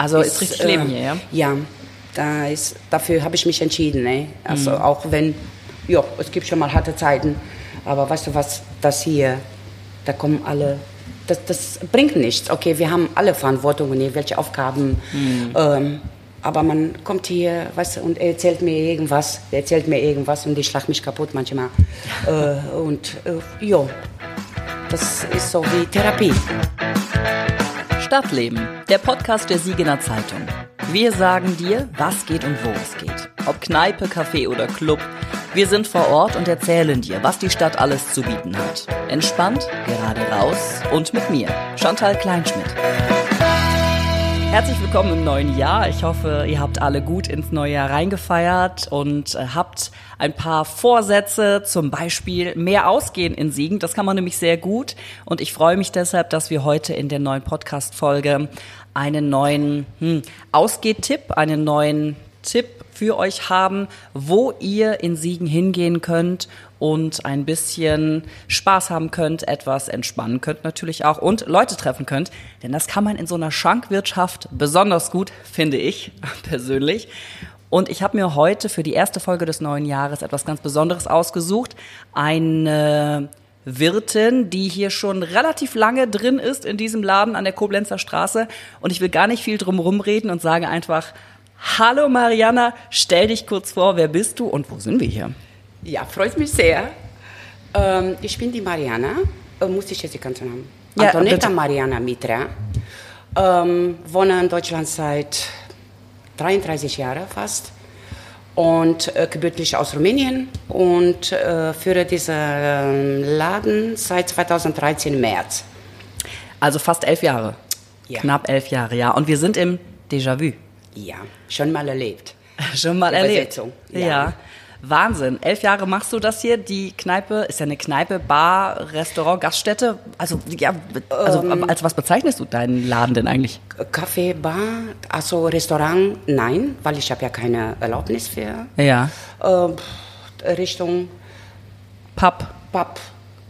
Also ist richtig Leben hier, ja? Ja, da ist, dafür habe ich mich entschieden. Ne? Also auch wenn, ja, es gibt schon mal harte Zeiten, aber weißt du was, das hier, da kommen alle, das, das bringt nichts. Okay, wir haben alle Verantwortung und welche Aufgaben, ähm, aber man kommt hier, weißt du, und er erzählt mir irgendwas, er erzählt mir irgendwas und ich schlag mich kaputt manchmal. äh, und äh, ja, das ist so wie Therapie. Stadtleben, der Podcast der Siegener Zeitung. Wir sagen dir, was geht und wo es geht. Ob Kneipe, Café oder Club. Wir sind vor Ort und erzählen dir, was die Stadt alles zu bieten hat. Entspannt, gerade raus und mit mir, Chantal Kleinschmidt. Herzlich willkommen im neuen Jahr. Ich hoffe, ihr habt alle gut ins neue Jahr reingefeiert und äh, habt ein paar Vorsätze, zum Beispiel mehr ausgehen in Siegen. Das kann man nämlich sehr gut. Und ich freue mich deshalb, dass wir heute in der neuen Podcast-Folge einen neuen hm, Ausgehtipp, einen neuen Tipp für euch haben, wo ihr in Siegen hingehen könnt und ein bisschen Spaß haben könnt, etwas entspannen könnt natürlich auch und Leute treffen könnt. Denn das kann man in so einer Schankwirtschaft besonders gut, finde ich persönlich. Und ich habe mir heute für die erste Folge des neuen Jahres etwas ganz Besonderes ausgesucht. Eine Wirtin, die hier schon relativ lange drin ist in diesem Laden an der Koblenzer Straße. Und ich will gar nicht viel drum rumreden und sage einfach, hallo Mariana, stell dich kurz vor, wer bist du und wo sind wir hier? Ja, freut mich sehr. Ähm, ich bin die Mariana, äh, muss ich jetzt die ganze Namen? Ja, Antonetta bitte. Mariana Mitra. Ähm, wohne in Deutschland seit 33 Jahren fast und äh, gebürtig aus Rumänien und äh, führe diesen äh, Laden seit 2013 im März. Also fast elf Jahre. Ja. Knapp elf Jahre, ja. Und wir sind im Déjà-vu. Ja, schon mal erlebt. Schon mal erlebt. Übersetzung, Ja. ja. Wahnsinn. Elf Jahre machst du das hier. Die Kneipe ist ja eine Kneipe, Bar, Restaurant, Gaststätte. Also, ja, also Ähm. als was bezeichnest du deinen Laden denn eigentlich? Kaffee, Bar, also Restaurant, nein, weil ich habe ja keine Erlaubnis für Ja. äh, Richtung Pub. Pub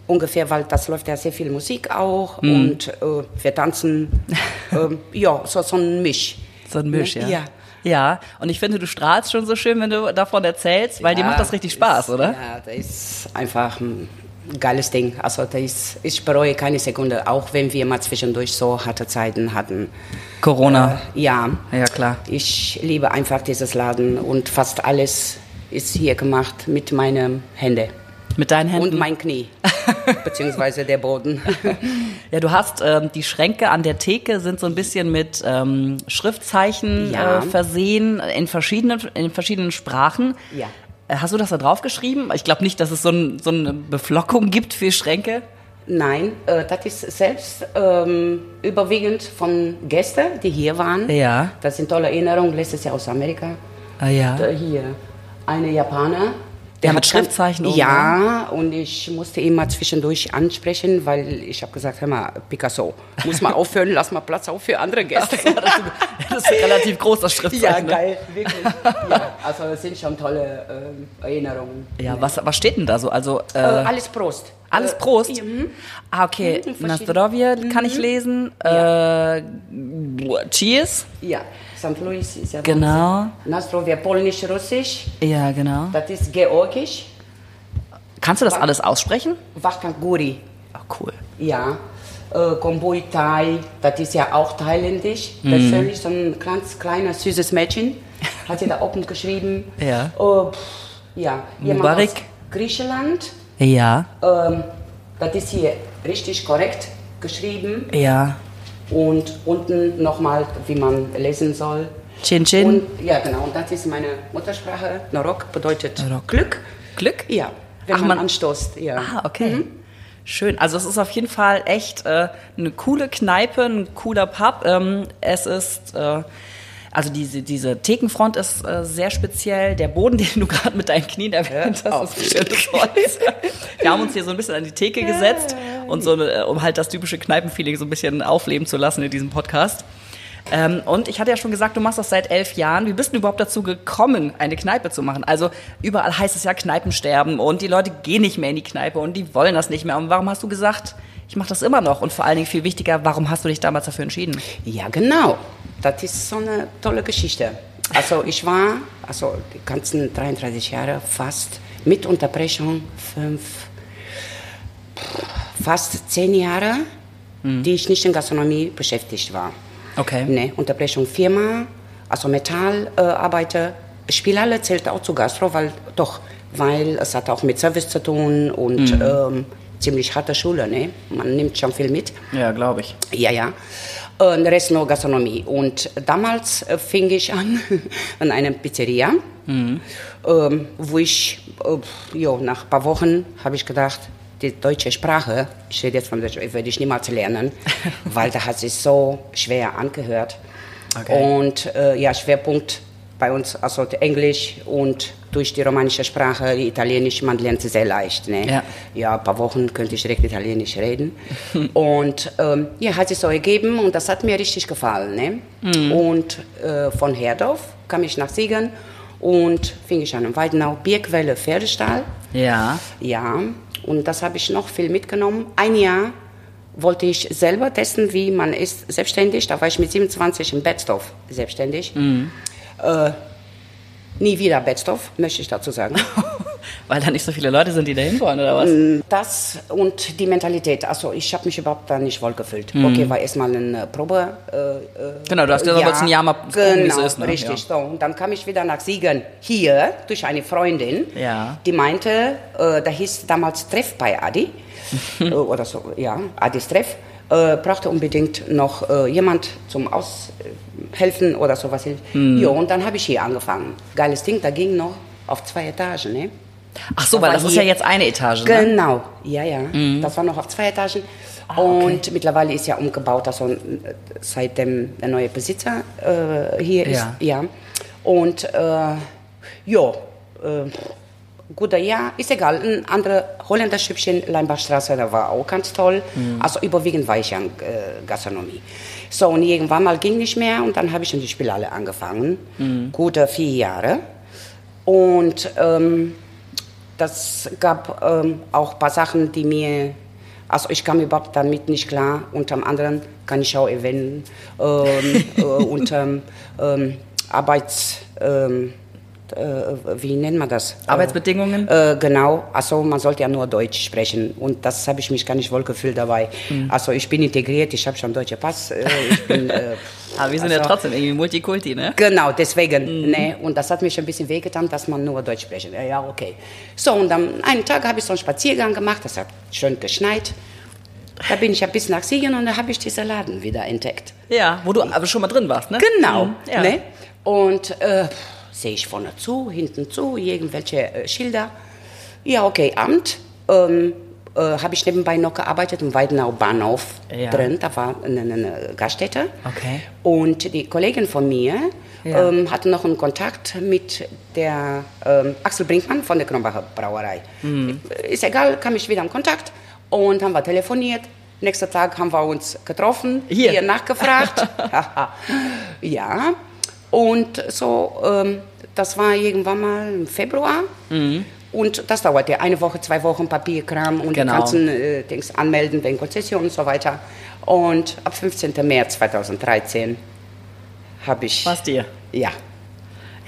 ungefähr, weil das läuft ja sehr viel Musik auch Mhm. und äh, wir tanzen, ähm, ja, so, so ein Misch. So ein Misch, ja. Ja. Ja, und ich finde, du strahlst schon so schön, wenn du davon erzählst, weil dir macht das richtig Spaß, ist, oder? Ja, das ist einfach ein geiles Ding. Also das ist, ich bereue keine Sekunde, auch wenn wir mal zwischendurch so harte Zeiten hatten. Corona. Äh, ja, Ja, klar. ich liebe einfach dieses Laden und fast alles ist hier gemacht mit meinen Händen. Mit deinen Händen. Und mein Knie, beziehungsweise der Boden. Ja, du hast ähm, die Schränke an der Theke sind so ein bisschen mit ähm, Schriftzeichen Ja. äh, versehen in verschiedenen in verschiedenen Sprachen. Ja. Äh, Hast du das da drauf geschrieben? Ich glaube nicht, dass es so, ein, so eine Beflockung gibt für Schränke. Nein, äh, das ist selbst ähm, überwiegend von Gästen, die hier waren. Ja. Das sind tolle Erinnerungen, letztes Jahr aus Amerika. Ah ja. Da hier eine Japaner. Ja, mit hat Schriftzeichen oben, Ja, und ich musste ihn mal zwischendurch ansprechen, weil ich habe gesagt, hör mal, Picasso, muss mal aufhören, lass mal Platz auf für andere Gäste. Das ist relativ groß, das Schriftzeichen. ja, ne? geil, wirklich. ja, also es sind schon tolle ähm, Erinnerungen. Ja, was, was steht denn da so? Also äh, Äh, alles Prost. alles Äh, Prost. ja, mhm. Ah, okay. Mhm, Na verschieden- zdrowie kann ich lesen. Äh, cheers. Ja, St. Louis ist ja Genau. Nastrowia polnisch-russisch, Ja, genau. das ist georgisch, Kannst du das alles aussprechen? Wakanguri, Ach, cool. ja, äh, Kombui Thai, das ist ja auch thailändisch, Mhm. persönlich so ein ganz kleines, süßes Mädchen, hat sie da oben geschrieben. Ja. Äh, pff, ja, Mubarak. Griechenland, Ja. ähm, das ist hier richtig korrekt geschrieben Ja. Und unten nochmal, wie man lesen soll. Chin Chin. Und, ja, genau. Und das ist meine Muttersprache. Norok bedeutet Norok. Glück. Glück? Ja, wenn Ach, man, man- anstoßt. Ja. Ah, okay. Schön. Also es ist auf jeden Fall echt äh, eine coole Kneipe, ein cooler Pub. Ähm, es ist, äh, also diese, diese Thekenfront ist äh, sehr speziell. Der Boden, den du gerade mit deinen Knien erwähnt hast, auf. ist schönes Holz. Wir haben uns hier so ein bisschen an die Theke gesetzt, und so, eine- um halt das typische Kneipenfeeling so ein bisschen aufleben zu lassen in diesem Podcast. Ähm, und ich hatte ja schon gesagt, du machst das seit elf Jahren. Wie bist du überhaupt dazu gekommen, eine Kneipe zu machen? Also überall heißt es ja Kneipensterben und die Leute gehen nicht mehr in die Kneipe und die wollen das nicht mehr. Und warum hast du gesagt, ich mache das immer noch? Und vor allen Dingen viel wichtiger, warum hast du dich damals dafür entschieden? Ja, genau. Das ist so eine tolle Geschichte. Also ich war, also die ganzen 33 Jahre fast mit Unterbrechung fünf, fast zehn Jahre, die ich nicht in Gastronomie beschäftigt war. Okay. Ne, Unterbrechung Firma, also Metallarbeiter, äh, Spielhalle zählt auch zu Gastro, weil doch, weil es hat auch mit Service zu tun und ähm, ziemlich harte Schule, ne? Man nimmt schon viel mit. Ja, glaube ich. Ja, ja. Und Rest nur Gastronomie. Und damals äh, fing ich an an einer Pizzeria, ähm, wo ich, äh, jo, nach ein paar Wochen habe ich gedacht, die deutsche Sprache, ich rede jetzt von Deutsch, werde ich niemals lernen, weil da hat sich so schwer angehört. Okay. Und äh, ja, Schwerpunkt bei uns, also Englisch und durch die romanische Sprache, die Italienisch, man lernt sie sehr leicht. Ne? Ja. ja, ein paar Wochen könnte ich direkt Italienisch reden. und ähm, ja, hat sich so ergeben und das hat mir richtig gefallen. Ne? Und äh, von Herdorf kam ich nach Siegen und fing ich an in Weidenau, Bierquelle, Pferdestall. Ja. Ja, und das habe ich noch viel mitgenommen. Ein Jahr wollte ich selber testen, wie man ist selbstständig. Da war ich mit 27 in Betzdorf selbstständig. Äh, nie wieder Betzdorf, möchte ich dazu sagen. Weil da nicht so viele Leute sind, die da hin wollen, oder was? Das und die Mentalität. Also ich habe mich überhaupt da nicht wohl gefühlt. Okay, war erstmal eine Probe. Äh, äh, Genau, du hast du wolltest ein Jahr mal genau, wie es ist, ne? Richtig. So, und dann kam ich wieder nach Siegen hier durch eine Freundin, Ja. die meinte, äh, da hieß damals Treff bei Adi äh, oder so, ja, Adis Treff. Äh, brauchte unbedingt noch äh, jemand zum Aushelfen oder sowas. Hm. Ja, und dann habe ich hier angefangen. Geiles Ding, da ging noch auf zwei Etagen, ne? Ach so, weil das ist ja jetzt eine Etage, ne? Genau, ja, ja. Das war noch auf zwei Etagen. Und mittlerweile ist ja umgebaut, also äh, seitdem der neue Besitzer äh, hier ist. Ja. Ja. Und äh, ja, äh, guter Jahr, ist egal. Ein anderer Holländerschüppchen, Leinbachstraße, da war auch ganz toll. Also überwiegend war ich ja in äh, Gastronomie. So, und irgendwann mal ging nicht mehr und dann habe ich in die Spielhalle angefangen. Gute vier Jahre. Und ähm, das gab ähm, auch ein paar Sachen, die mir, also ich kam überhaupt damit nicht klar. Unter anderem kann ich auch erwähnen, ähm, äh, unter ähm, Arbeits, ähm, äh, wie nennt man das? Arbeitsbedingungen? Äh, genau, also man sollte ja nur Deutsch sprechen und das habe ich mich gar nicht wohl gefühlt dabei. Also ich bin integriert, ich habe schon deutsche Pass, äh, bin... Äh, Aber wir sind ja also- trotzdem irgendwie Multikulti, ne? Genau, deswegen. Ne? Und das hat mich ein bisschen wehgetan, dass man nur Deutsch sprechen. Ja, ja, okay. So, und am einen Tag habe ich so einen Spaziergang gemacht, es hat schön geschneit. Da bin ich ein bisschen nach Siegen und da habe ich diesen Laden wieder entdeckt. Ja, wo du aber schon mal drin warst, ne? Genau. Mhm, ja. Ne? Und äh, sehe ich vorne zu, hinten zu, irgendwelche äh, Schilder. Ja, okay, Amt. Ähm, äh, habe ich nebenbei noch gearbeitet im Weidenau Bahnhof Ja. drin. Da war eine, eine Gaststätte. Okay. Und die Kollegin von mir Ja. ähm, hatte noch einen Kontakt mit der ähm, Axel Brinkmann von der Kronbacher Brauerei. Mhm. Ist egal, kam ich wieder in Kontakt und haben wir telefoniert. Nächster Tag haben wir uns getroffen, Hier. nachgefragt. ja, und so, ähm, das war irgendwann mal im Februar. Und das dauerte eine Woche, zwei Wochen Papierkram und Genau. die ganzen äh, Dings anmelden wegen Konzession und so weiter. Und ab 15. März 2013 habe ich. Was dir? Ja.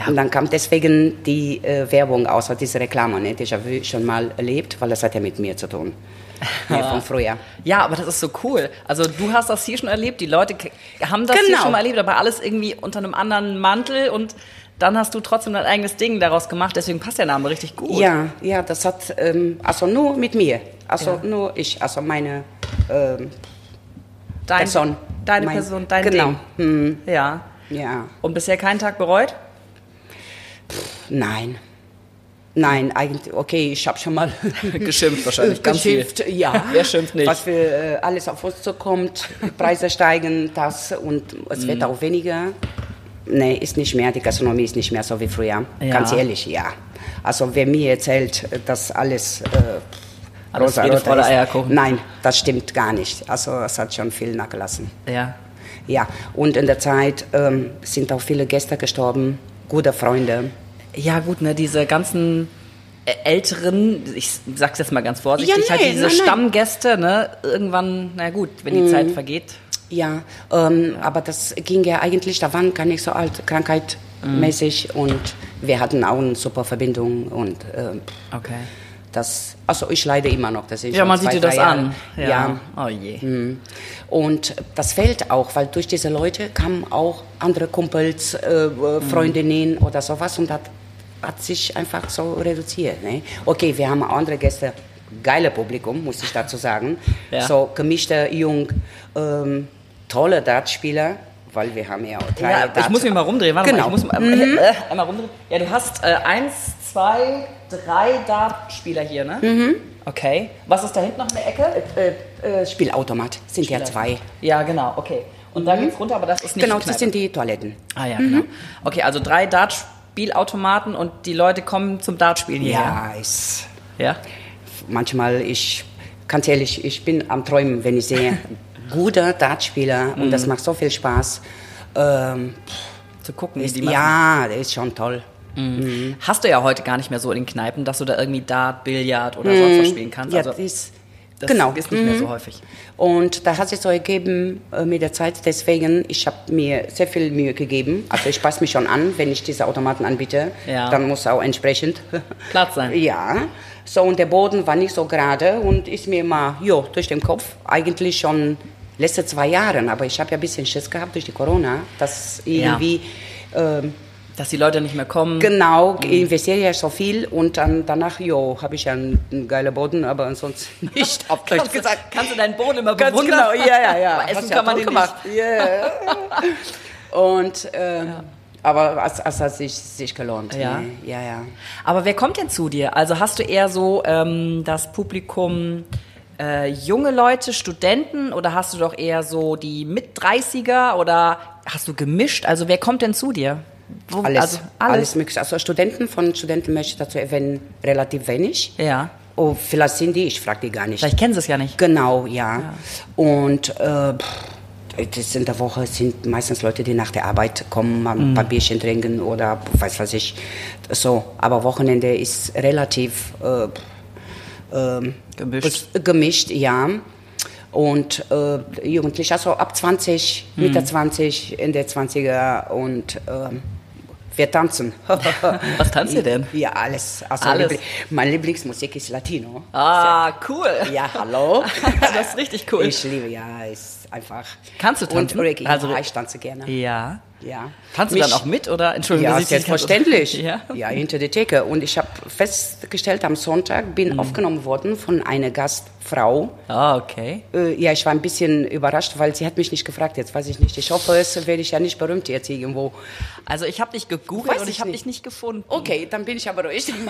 Und dann kam deswegen die äh, Werbung, außer diese Reklame, ne, die ich habe schon mal erlebt, weil das hat ja mit mir zu tun. Ja, von früher. Ja, aber das ist so cool. Also du hast das hier schon erlebt, die Leute haben das hier Genau. schon mal erlebt, aber alles irgendwie unter einem anderen Mantel und dann hast du trotzdem dein eigenes Ding daraus gemacht, deswegen passt der Name richtig gut. Ja, ja, das hat, ähm, also nur mit mir, also Ja. nur ich, also meine ähm, Dein, Person. Deine Mein- Person, dein genau. Ding. Ja. Ja, Und bisher keinen Tag bereut? Nein. Nein, eigentlich, okay, ich habe schon mal Geschimpft wahrscheinlich, ganz viel. Geschimpft, ja. Wer schimpft nicht? Was für äh, alles auf uns zukommt, Preise steigen, das und es wird auch weniger. Nee, ist nicht mehr, die Gastronomie ist nicht mehr so wie früher. Ja. Ganz ehrlich, ja. Also wer mir erzählt, dass alles, äh, Alles rosa ist, Eierkuchen. nein, das stimmt gar nicht. Also es hat schon viel nachgelassen. Ja. Ja, und in der Zeit ähm, sind auch viele Gäste gestorben, gute Freunde. Ja, gut, ne, diese ganzen äh, älteren, ich sag's jetzt mal ganz vorsichtig, Ja, halt nee, diese nein. Stammgäste, ne, irgendwann, na gut, wenn die Zeit vergeht. Ja, ähm, aber das ging ja eigentlich, da waren gar nicht so alt, krankheitmäßig Mhm. und wir hatten auch eine super Verbindung und ähm, Okay. das, also ich leide immer noch, das ist Ja, man sieht dir das Jahre. an. Ja. Oh je. Mhm. Und das fällt auch, weil durch diese Leute kamen auch andere Kumpels, äh, Mhm. Freundinnen oder sowas und das hat sich einfach so reduziert. Ne? Okay, wir haben andere Gäste, geile Publikum, muss ich dazu sagen. Ja. So gemischte, jung, ähm, tolle Dartspieler, weil wir haben ja auch drei Ja, ich muss mich mal rumdrehen. Warte Genau. mal, ich muss mal, äh, einmal rumdrehen. Ja, du hast äh, eins, zwei, drei Dartspieler hier, ne? Mhm. Okay. Was ist da hinten noch in der Ecke? äh, äh, Spielautomat, sind ja zwei. Ja, genau, okay. Und da geht's runter, aber das ist nicht Genau, das sind die Toiletten. Ah ja, genau. Okay, also drei Dartspielautomaten und die Leute kommen zum Dartspielen hierher. Ja, ist Ja. manchmal, ich, ganz ehrlich, ich bin am Träumen, wenn ich sehe, guter Dartspieler und Mhm. das macht so viel Spaß. Ähm, Zu gucken, wie ist, die machen. ja, der ist schon toll. Hast du ja heute gar nicht mehr so in den Kneipen, dass du da irgendwie Dart, Billard oder sonst was spielen kannst. Mhm. Ja, Also das ist, das genau. ist nicht mehr so häufig. Und da hat sich so ergeben äh, mit der Zeit, deswegen, ich habe mir sehr viel Mühe gegeben. Also ich passe mich schon an, wenn ich diese Automaten anbiete, Ja. dann muss auch entsprechend Platz sein. Ja, so und der Boden war nicht so gerade und ist mir mal jo, durch den Kopf, eigentlich schon letzte zwei Jahre, aber ich habe ja ein bisschen Schiss gehabt durch die Corona, dass irgendwie, ähm, Dass die Leute nicht mehr kommen. genau, ich investiere ja so viel und dann danach, jo, habe ich ja einen, einen geilen Boden, aber ansonsten nicht, du, gesagt. kannst du deinen Boden immer Ganz bewundern? genau, ja, ja, ja. Aber essen ja kann man den gemacht. Ja. Und, ähm, aber es, es hat sich, sich gelohnt. Ja. ne? ja, ja. Aber wer kommt denn zu dir? Also hast du eher so ähm, das Publikum äh, junge Leute, Studenten oder hast du doch eher so die Mit-30er oder hast du gemischt? Also wer kommt denn zu dir? Wo, Alles, also alles. alles. mögliche. Also Studenten von Studenten möchte ich dazu erwähnen, relativ wenig. Ja. Oh, vielleicht sind die, ich frage die gar nicht. Vielleicht kennen sie es ja nicht. Genau, ja. Und äh, das in der Woche sind meistens Leute, die nach der Arbeit kommen, mal Mhm. ein paar Bierchen trinken oder weiß was ich. So, aber Wochenende ist relativ äh, ähm, Gemischt. gemischt, ja. Und äh, Jugendliche, also ab 20, Mhm. Mitte 20, Ende 20er und ähm, wir tanzen. Was tanzt ihr denn? Ja, alles. Also Alles. Liebli- Meine Lieblingsmusik ist Latino. Ah, cool. Ja, hallo. das ist richtig cool. Ich liebe, ja, ist einfach. Kannst du tanzen? Und Reggae, Also- ja, ich tanze gerne. Ja. Ja. Tanzt du dann auch mit oder Entschuldigung, Ja, selbstverständlich. Ja. ja, hinter der Theke. Und ich habe festgestellt, am Sonntag Mhm. bin aufgenommen worden von einer Gastfrau. Ah, okay. Äh, ja, ich war ein bisschen überrascht, weil sie hat mich nicht gefragt. Jetzt weiß ich nicht. Ich hoffe, es werde ich ja nicht berühmt jetzt irgendwo. Also ich habe dich gegoogelt Weiß und ich ich habe dich nicht gefunden. Okay, dann bin ich aber ruhig.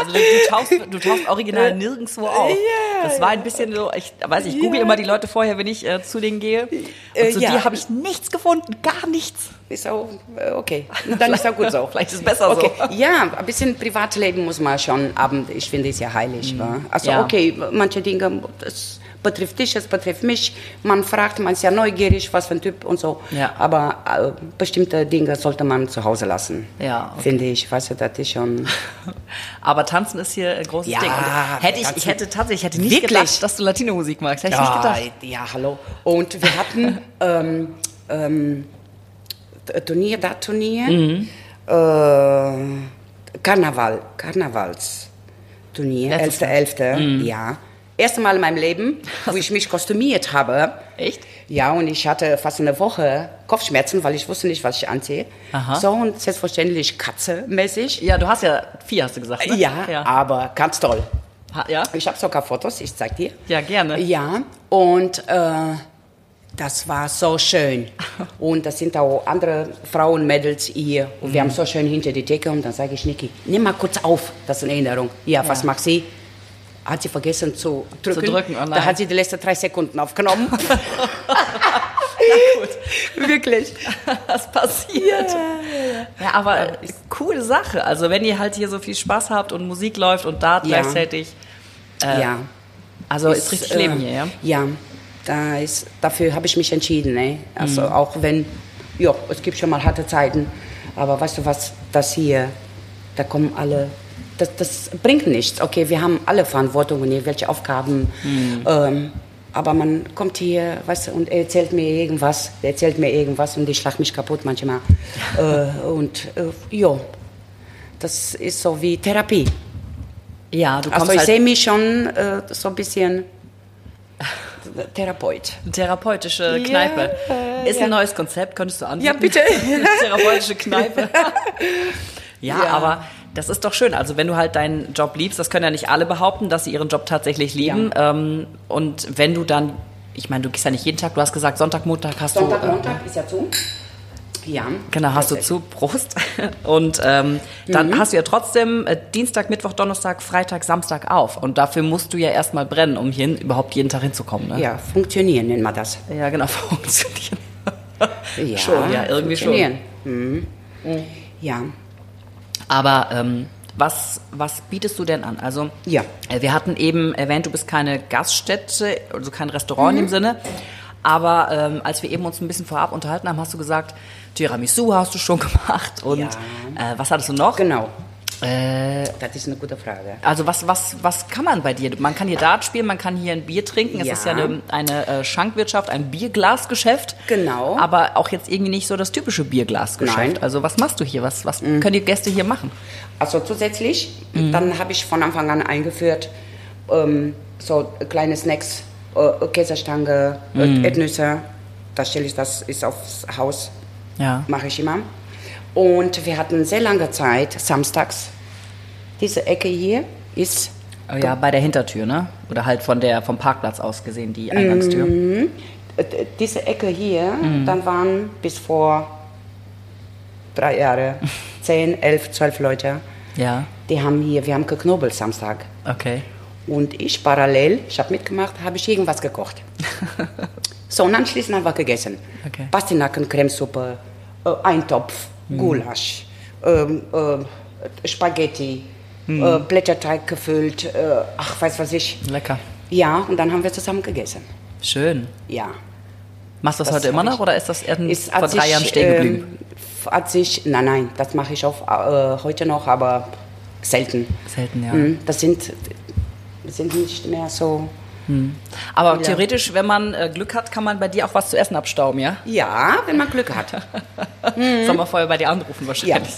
Also du, du, tauchst, du tauchst original nirgendwo auf. Das war ein bisschen so, ich weiß ich google immer die Leute vorher, wenn ich äh, zu denen gehe. Und Äh, zu ja. dir habe ich nichts gefunden, gar nichts. Ist auch äh, okay. Dann ist auch gut so. Vielleicht ist es besser okay. so. Ja, ein bisschen Privatleben muss man schon haben. Ich finde, ist ja heilig. wa? Also Mhm. Ja. okay, manche Dinge, das betrifft dich, das betrifft mich. Man fragt, man ist ja neugierig, was für ein Typ und so. Ja. Aber äh, bestimmte Dinge sollte man zu Hause lassen. Ja, okay. Finde ich. Weißt du, das ist schon... Aber tanzen ist hier ein großes Ja, Ding. Hätte ich, ich hätte tatsächlich, ich hätte nicht Wirklich? gedacht, dass du Latino-Musik magst. Hätte ich nicht Ja, gedacht. ja, hallo. Und wir hatten ähm, ähm, Turnier, da Turnier, Mhm. äh, Karneval, Karnevalsturnier, Letztes 11.11., Mhm. ja. Erste Mal in meinem Leben, wo ich mich kostümiert habe. Echt? Ja, und ich hatte fast eine Woche Kopfschmerzen, weil ich wusste nicht, was ich anziehe. Aha. So, und selbstverständlich Katze-mäßig. Ja, du hast ja vier, hast du gesagt, ne? Ja, Ja, aber ganz toll. Ha, ja? Ich habe sogar Fotos, ich zeig dir. ja gerne. Ja, und äh, das war so schön. Und das sind auch andere Frauen, Mädels hier. Und Mhm. wir haben so schön hinter die Decke. Und dann sage ich, Niki, nimm mal kurz auf. Das ist eine Erinnerung. Ja, was Ja. macht sie? Hat sie vergessen zu drücken. drücken, oh da hat sie die letzten drei Sekunden aufgenommen. Gut, Wirklich. was passiert. Ja, aber coole Sache. Also wenn ihr halt hier so viel Spaß habt und Musik läuft und Dart Ja. gleichzeitig. ja. Also ist richtig Leben äh, hier, ja? Ja, da ist, dafür habe ich mich entschieden. Ne? Also Mhm. auch wenn, ja, es gibt schon mal harte Zeiten, aber weißt du was, das hier, da kommen alle, das, das bringt nichts. Okay, wir haben alle Verantwortung und irgendwelche Aufgaben. Mhm. Ähm, Aber man kommt hier, weißt du, und er erzählt mir irgendwas, er erzählt mir irgendwas und ich schlag mich kaputt manchmal. äh, und äh, ja, das ist so wie Therapie. Ja, du kommst Also ich halt sehe mich schon äh, so ein bisschen Therapeut. therapeutische Ja, Kneipe. äh, Ist ja. ein neues Konzept, könntest du anbieten? Ja, bitte. therapeutische Kneipe. ja, Ja. aber das ist doch schön. Also wenn du halt deinen Job liebst, das können ja nicht alle behaupten, dass sie ihren Job tatsächlich lieben. Ähm, und wenn du dann, ich meine, du gehst ja nicht jeden Tag, du hast gesagt, Sonntag, Montag hast Sonntag, du. äh, Montag ist ja zu. Ja. Genau, hast du zu, Prost. Und ähm, dann Mhm. hast du ja trotzdem äh, Dienstag, Mittwoch, Donnerstag, Freitag, Samstag auf. Und dafür musst du ja erstmal brennen, um hier überhaupt jeden Tag hinzukommen. Ne? Ja, funktionieren nennt man das. ja genau, funktioniert. Ja, Schon, ja, irgendwie schon. funktionieren. Mhm. Ja, Aber ähm, was, was bietest du denn an? Also Ja. äh, wir hatten eben erwähnt, du bist keine Gaststätte, also kein Restaurant Mhm. in dem Sinne. Aber ähm, als wir eben uns ein bisschen vorab unterhalten haben, hast du gesagt, Tiramisu hast du schon gemacht und Ja. äh, was hattest du noch? genau. Äh, Das ist eine gute Frage. also was, was, was kann man bei dir? Man kann hier Dart spielen, man kann hier ein Bier trinken. Es Ja. ist ja eine, eine äh, Schankwirtschaft, ein Bierglasgeschäft. Genau. Aber auch jetzt irgendwie nicht so das typische Bierglasgeschäft. Nein. Mhm. Also was machst du hier? Was, was können die Gäste hier machen? Also zusätzlich, Mhm. dann habe ich von Anfang an eingeführt, ähm, so kleine Snacks, Käsestange, äh, Erdnüsse. Da stelle ich das ist aufs Haus, Ja. mache ich immer. Und wir hatten sehr lange Zeit, samstags, diese Ecke hier ist Oh ja, bei der Hintertür, ne? Oder halt von der, vom Parkplatz aus gesehen, die Eingangstür. D- diese Ecke hier, Mhm. dann waren bis vor drei Jahre zehn, elf, zwölf Leute. Ja, Die haben hier, wir haben geknobelt Samstag. okay. Und ich parallel, ich habe mitgemacht, habe ich irgendwas gekocht. so, und anschließend haben wir gegessen. Okay. Pastinaken, Cremesuppe, äh, Eintopf, Gulasch, ähm, äh, Spaghetti, äh, Blätterteig gefüllt, äh, ach, weiß was ich. Lecker. Ja, und dann haben wir zusammen gegessen. Schön. Ja. Machst du das, Das heute immer noch ich- oder ist das Ist, vor drei sich, Jahren stehen geblieben? Ähm, hat sich, nein, nein, das mache ich auch äh, heute noch, aber selten. Selten, ja. Mhm, Das sind, sind nicht mehr so. Aber Ja. theoretisch, wenn man äh, Glück hat, kann man bei dir auch was zu essen abstauben, ja? Ja, wenn man Glück hat. Soll man vorher bei dir anrufen wahrscheinlich.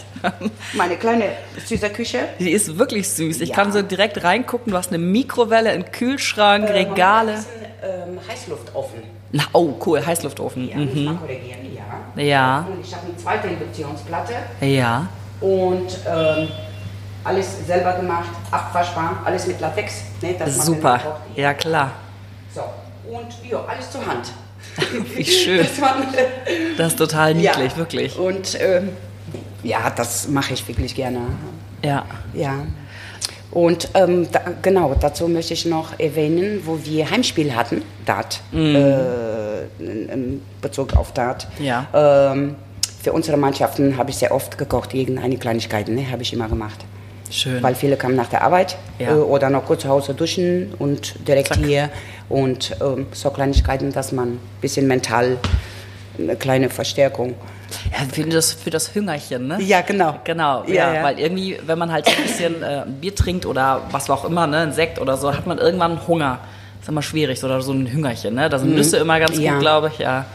Meine kleine süße Küche. Die ist wirklich süß. Ich Ja. kann so direkt reingucken. Du hast eine Mikrowelle, einen Kühlschrank, Regale. Das ist ein ähm, Heißluftofen. Na, oh, cool, Heißluftofen. Ja, korrigieren, ja. Ja. Und ich habe eine zweite Induktionsplatte Ja. und ähm, alles selber gemacht, abwaschbar, alles mit Latex. Ne, Super. Ja, klar. So, und ja, alles zur Hand. Wie schön. Das man, Das ist total niedlich, ja. wirklich. Und ähm, ja, das mache ich wirklich gerne. Ja. Ja. Und ähm, da, genau, dazu möchte ich noch erwähnen, wo wir Heimspiel hatten, Dart, äh, in, in Bezug auf Dart. Ja. Ähm, für unsere Mannschaften habe ich sehr oft gekocht, irgendeine Kleinigkeiten, ne, habe ich immer gemacht. Schön. Weil viele kamen nach der Arbeit Ja. äh, oder noch kurz zu Hause duschen und direkt Zack. hier. Und ähm, so Kleinigkeiten, dass man ein bisschen mental eine kleine Verstärkung. Ja, für das, für das Hüngerchen, ne? Ja, genau. Genau, ja, Ja, weil irgendwie, wenn man halt ein bisschen äh, ein Bier trinkt oder was auch immer, ne, ein Sekt oder so, hat man irgendwann Hunger. ist immer schwierig, so, oder so ein Hüngerchen, ne? Da sind Nüsse immer ganz Mhm. Ja. gut, glaube ich, ja.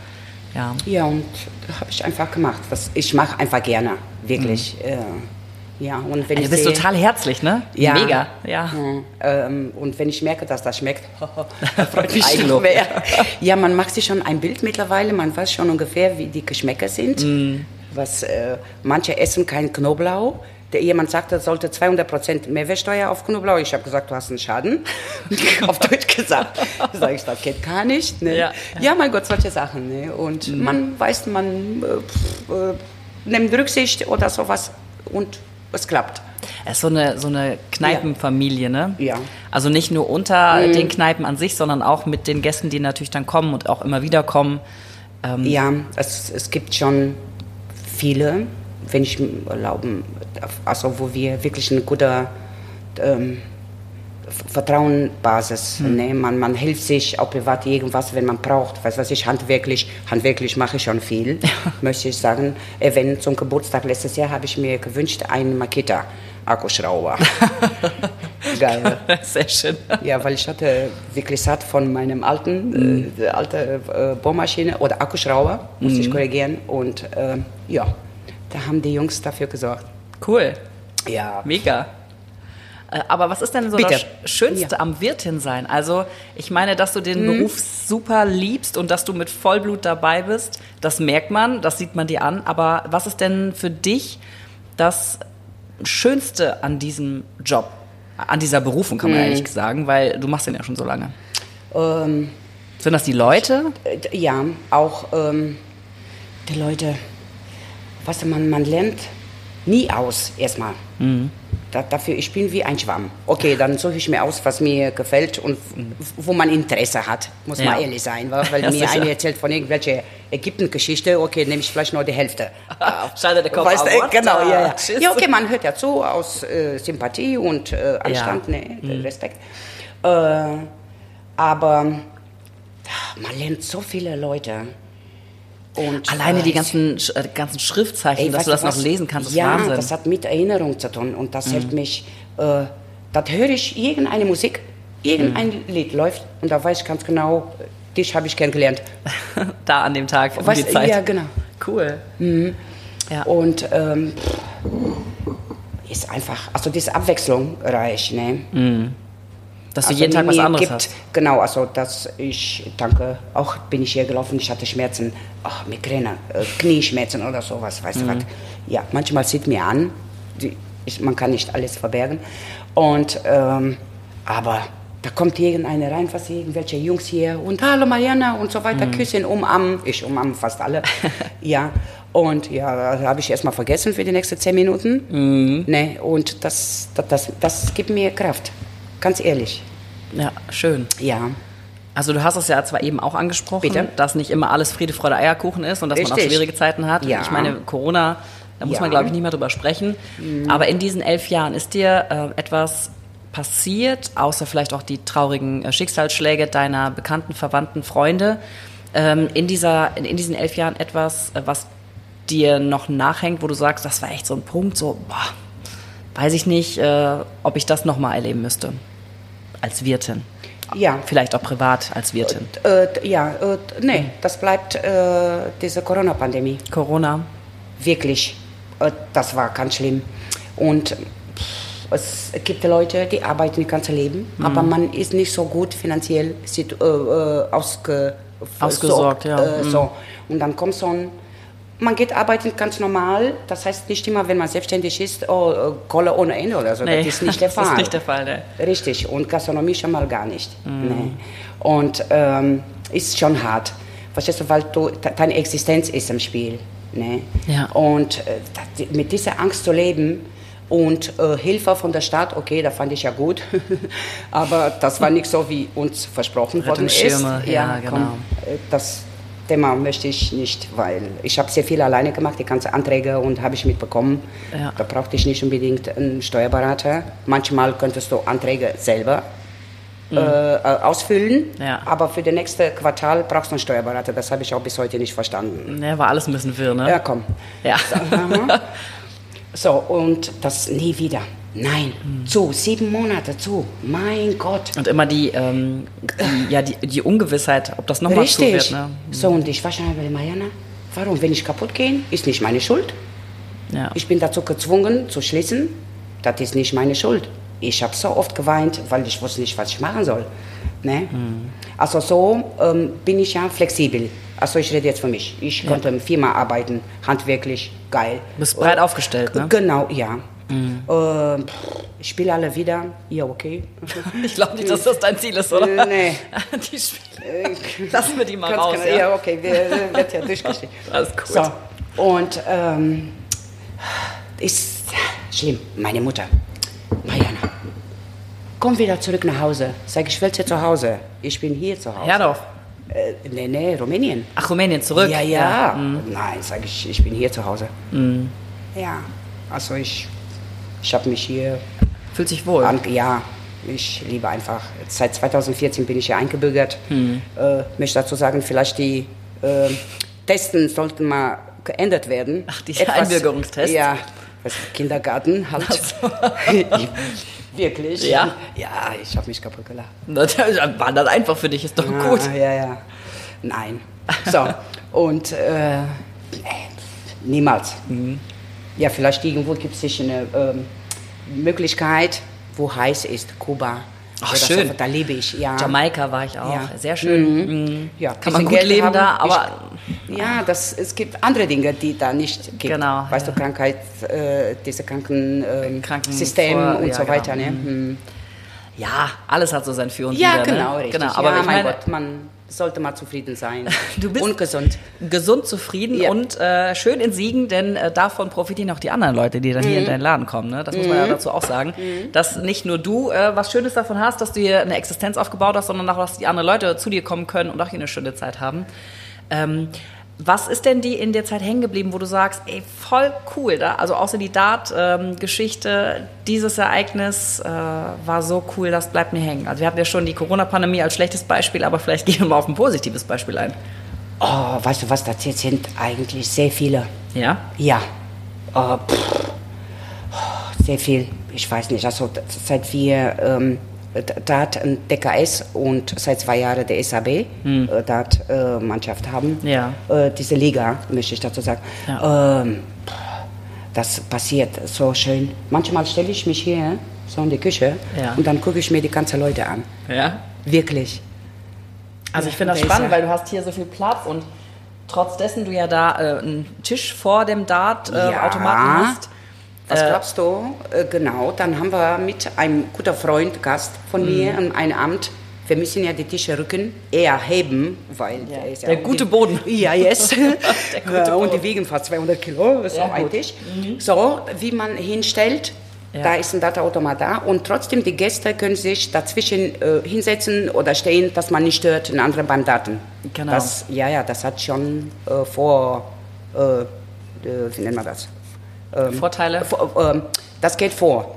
Ja. Ja, und habe ich einfach gemacht. Was ich mache einfach gerne, wirklich. Äh, ja, und wenn du bist sehe- total herzlich, ne? Ja. Mega, ja. Mhm. Ähm, und wenn ich merke, dass das schmeckt, freut mich noch mehr. Ja, man macht sich schon ein Bild mittlerweile, man weiß schon ungefähr, wie die Geschmäcker sind. Mhm. Was, äh, manche essen keinen Knoblauch. Der jemand sagte, es sollte 200% Mehrwertsteuer auf Knoblauch. Ich habe gesagt, du hast einen Schaden. auf Deutsch gesagt. Sag ich, das geht gar nicht. Ne? Ja. Ja. mein Gott, solche Sachen. Ne? Und Mhm. man weiß, man äh, pff, äh, nimmt Rücksicht oder sowas und es klappt. Es ist so eine, so eine Kneipenfamilie, ne? Ja. Mhm. Also nicht nur unter den Kneipen an sich, sondern auch mit den Gästen, die natürlich dann kommen und auch immer wieder kommen. Ähm, Ja, es, es gibt schon viele, wenn ich mir erlauben, also wo wir wirklich eine gute ähm, Vertrauensbasis, ne? man, man hilft sich auch privat irgendwas, wenn man braucht. Weiß was ich, handwerklich, handwerklich mache ich schon viel, möchte ich sagen. Erwähnen zum Geburtstag letztes Jahr habe ich mir gewünscht einen Makita. Akkuschrauber. Geil. Sehr schön. Ja, weil ich hatte wirklich satt von meinem alten, äh, alte äh, Bohrmaschine oder Akkuschrauber, musste ich korrigieren. Und äh, ja, da haben die Jungs dafür gesorgt. Cool. Ja, Mega. Äh, Aber was ist denn so Bitte. das Schönste Ja. am Wirtin sein? Also, ich meine, dass du den Beruf super liebst und dass du mit Vollblut dabei bist, das merkt man, das sieht man dir an. Aber was ist denn für dich das Schönste an diesem Job? An dieser Berufung kann man ehrlich sagen, weil du machst den ja schon so lange. ähm, Sind das die Leute? äh, ja, auch ähm, die Leute, was man, man lernt nie aus, erstmal. Da, dafür, ich bin wie ein Schwamm. Okay, dann suche ich mir aus, was mir gefällt und wo man Interesse hat, muss Ja. man ehrlich sein. Weil, weil Ja, mir sicher. eine erzählt von irgendwelcher Ägypten-Geschichte, okay, nehme ich vielleicht nur die Hälfte. Schaltet der Kopf Weißt what? Genau, ja, ja. Tschüss. Ja, okay, man hört ja zu aus äh, Sympathie und äh, Anstand, ne, Mhm. Respekt. Äh, aber man lernt so viele Leute. Und, Alleine die äh, ganzen, Sch- äh, ganzen Schriftzeichen, Ey, dass du das was? noch lesen kannst, ist ja, Wahnsinn. Mhm. das hat mit Erinnerung zu tun und das hilft mich. Äh, das höre ich irgendeine Musik, irgendein Mhm. Lied läuft und da weiß ich ganz genau, dich habe ich kennengelernt. da an dem Tag um Weißt die Zeit. ja, genau. Cool. Ja. Und ähm, ist einfach, also diese Abwechslung reich, ne? Dass du Also jeden Tag was anderes gibt, hast. Genau, also dass ich, danke, auch bin ich hier gelaufen, ich hatte Schmerzen, ach, Migräne, äh, Knieschmerzen oder sowas, weißt Mhm. du was. Ja, manchmal sieht mir an, die, ich, man kann nicht alles verbergen. Und, ähm, aber da kommt irgendeiner rein, was irgendwelche Jungs hier und hallo Mariana und so weiter, Mhm. küssen, umarmen. Ich umarme fast alle. ja, und ja, da habe ich erstmal vergessen für die nächsten zehn Minuten. Mhm. Ne, und das, das, das, das gibt mir Kraft, ganz ehrlich. Ja, schön. Ja. Also du hast es ja zwar eben auch angesprochen, Bitte? dass nicht immer alles Friede, Freude, Eierkuchen ist und dass man auch Richtig. schwierige Zeiten hat. Ja. Ich meine, Corona, da muss Ja. Mhm. man, glaube ich, nicht mehr drüber sprechen. Aber in diesen elf Jahren ist dir äh, etwas passiert, außer vielleicht auch die traurigen äh, Schicksalsschläge deiner bekannten, Verwandten, Freunde, ähm, in, dieser, in, in diesen elf Jahren etwas, äh, was dir noch nachhängt, wo du sagst, das war echt so ein Punkt, so, boah, weiß ich nicht, äh, ob ich das nochmal erleben müsste. Als Wirtin. Ja. Vielleicht auch privat als Wirtin. Äh, t- ja, äh, nee, das bleibt äh, diese Corona-Pandemie. Corona. Wirklich, äh, das war ganz schlimm. Und es gibt Leute, die arbeiten das ganze Leben, Mhm. aber man ist nicht so gut finanziell äh, äh, ausge Ausgesorgt, ja. Äh, Mhm. so. Und dann kommt so ein man geht arbeiten ganz normal, das heißt nicht immer, wenn man selbstständig ist, oh, äh, Kohle ohne Ende oder so. Nee, das ist nicht der Fall. Das ist nicht der Fall, ne. Richtig, und Gastronomie schon mal gar nicht. Mhm. Nee. Und ähm, ist schon hart. Verstehst du, weil du, de- deine Existenz ist im Spiel. Ne? Ja. Und äh, mit dieser Angst zu leben und äh, Hilfe von der Stadt, okay, da fand ich ja gut. Aber das war nicht so, wie uns versprochen worden ist. Ja, komm, genau. äh, das Thema möchte ich nicht, weil ich habe sehr viel alleine gemacht, die ganzen Anträge und habe ich mitbekommen. Ja. Da brauchte ich nicht unbedingt einen Steuerberater. Manchmal könntest du Anträge selber äh, äh, ausfüllen, Mhm. Ja. aber für das nächste Quartal brauchst du einen Steuerberater. Das habe ich auch bis heute nicht verstanden. Ne, war alles ein bisschen wirr, ne? Ja, komm. Ja. So, und das nie wieder. Nein, zu, sieben Monate zu. Mein Gott. Und immer die, ähm, die, ja, die, die Ungewissheit, ob das nochmal zu wird, ne? So, und ich war schon bei Mariana. Warum, wenn ich kaputt gehe, ist nicht meine Schuld. Ja. Ich bin dazu gezwungen zu schließen. Das ist nicht meine Schuld. Ich habe so oft geweint, weil ich wusste nicht, was ich machen soll. Ne? Also so ähm, bin ich ja flexibel. Also ich rede jetzt für mich. Ich konnte im Firma arbeiten, handwerklich, geil. Bist breit aufgestellt, ne? Genau, ja. Ähm, pff, ich spiele alle wieder. Ja, okay. Ich glaube nicht, dass das dein Ziel ist, oder? Äh, nee. Die Spiele. Lassen wir die mal Ganz raus, genau. ja? ja, okay, wir, wir- wird ja durchgestrichen. Alles gut. So, und ähm, ist schlimm. Meine Mutter, Mariana, komm wieder zurück nach Hause. Sag ich, will zu Hause. Ich bin hier zu Hause. Herdorf. Äh, nee, nee, Rumänien. Ach, Rumänien, zurück. Ja, ja. Nein, sag ich, ich bin hier zu Hause. Ja, also ich, ich habe mich hier Fühlt sich wohl. an, ja, ich liebe einfach. Seit 2014 bin ich hier eingebürgert. Hm. Äh, möchte dazu sagen, vielleicht die äh, Testen sollten mal geändert werden. Ach, die Einbürgerungstests? Ja, was, Kindergarten halt. Wirklich? Ja? Ja, ich habe mich kaputt gelacht. War das einfach für dich, ist doch gut. Ah, ja, ja. Nein. So, und äh, niemals. Mhm. Ja, vielleicht irgendwo gibt es sich eine ähm, Möglichkeit, wo heiß ist, Kuba. Ach, Oder schön. So, da lebe ich, ja. Jamaika war ich auch. Ja. Sehr schön. Mhm. Ja, Kann man gut Geld leben haben. da, aber Ich, ja, das, es gibt andere Dinge, die da nicht gibt. Genau, Weißt ja. du, Krankheit, äh, diese Kranken, ähm, Kranken- System vor- und ja, so genau. weiter. Ne? Mhm. ja, alles hat so sein Für und Ja, Wider. genau, ne? richtig. Genau, aber ich mein meine, Gott, man sollte mal zufrieden sein. Du bist- und gesund. gesund, zufrieden Ja. und äh, schön in Siegen, denn äh, davon profitieren auch die anderen Leute, die dann hier in Mhm. deinen Laden kommen. Ne? Das muss man ja dazu auch sagen, dass nicht nur du äh, was Schönes davon hast, dass du hier eine Existenz aufgebaut hast, sondern auch, dass die anderen Leute zu dir kommen können und auch hier eine schöne Zeit haben. Ähm, was ist denn die in der Zeit hängen geblieben, wo du sagst, ey, voll cool, da, also außer die Dart-Geschichte, dieses Ereignis äh, war so cool, das bleibt mir hängen. Also wir hatten ja schon die Corona-Pandemie als schlechtes Beispiel, aber vielleicht gehen wir mal auf ein positives Beispiel ein. Oh, weißt du was, das jetzt sind eigentlich sehr viele. Ja? Ja. Pff, oh, sehr viel. Ich weiß nicht. Also seit wir ähm, d- Dart ein DKS und seit zwei Jahren der SAB äh, Dart äh, Mannschaft haben. Hm. Ja. Äh, diese Liga möchte ich dazu sagen. Ja. Ähm, das passiert so schön. Manchmal stelle ich mich hier so in die Küche Ja. und dann gucke ich mir die ganzen Leute an. Ja. Wirklich. Also ich finde das spannend, weil du hast hier so viel Platz und trotz dessen du ja da äh, einen Tisch vor dem Dart-Automaten Ja. hast. Was Äh, glaubst du? Äh, genau, dann haben wir mit einem guten Freund, Gast von Mhm. mir, an einem Abend, wir müssen ja die Tische rücken, eher heben, weil Ja, der ist der ja gute die- Boden. Ja, yes. gute Ja, und die wiegen fast 200 Kilo, so Ja, ein gut. Mhm. Tisch. So, wie man hinstellt, Ja. da ist ein Data-Automat da und trotzdem die Gäste können sich dazwischen äh, hinsetzen oder stehen, dass man nicht stört, den anderen beim Daten. Genau. Das, ja, ja, das hat schon äh, vor, äh, äh, wie nennt man das? Ähm, Vorteile? vor- ähm, das geht vor.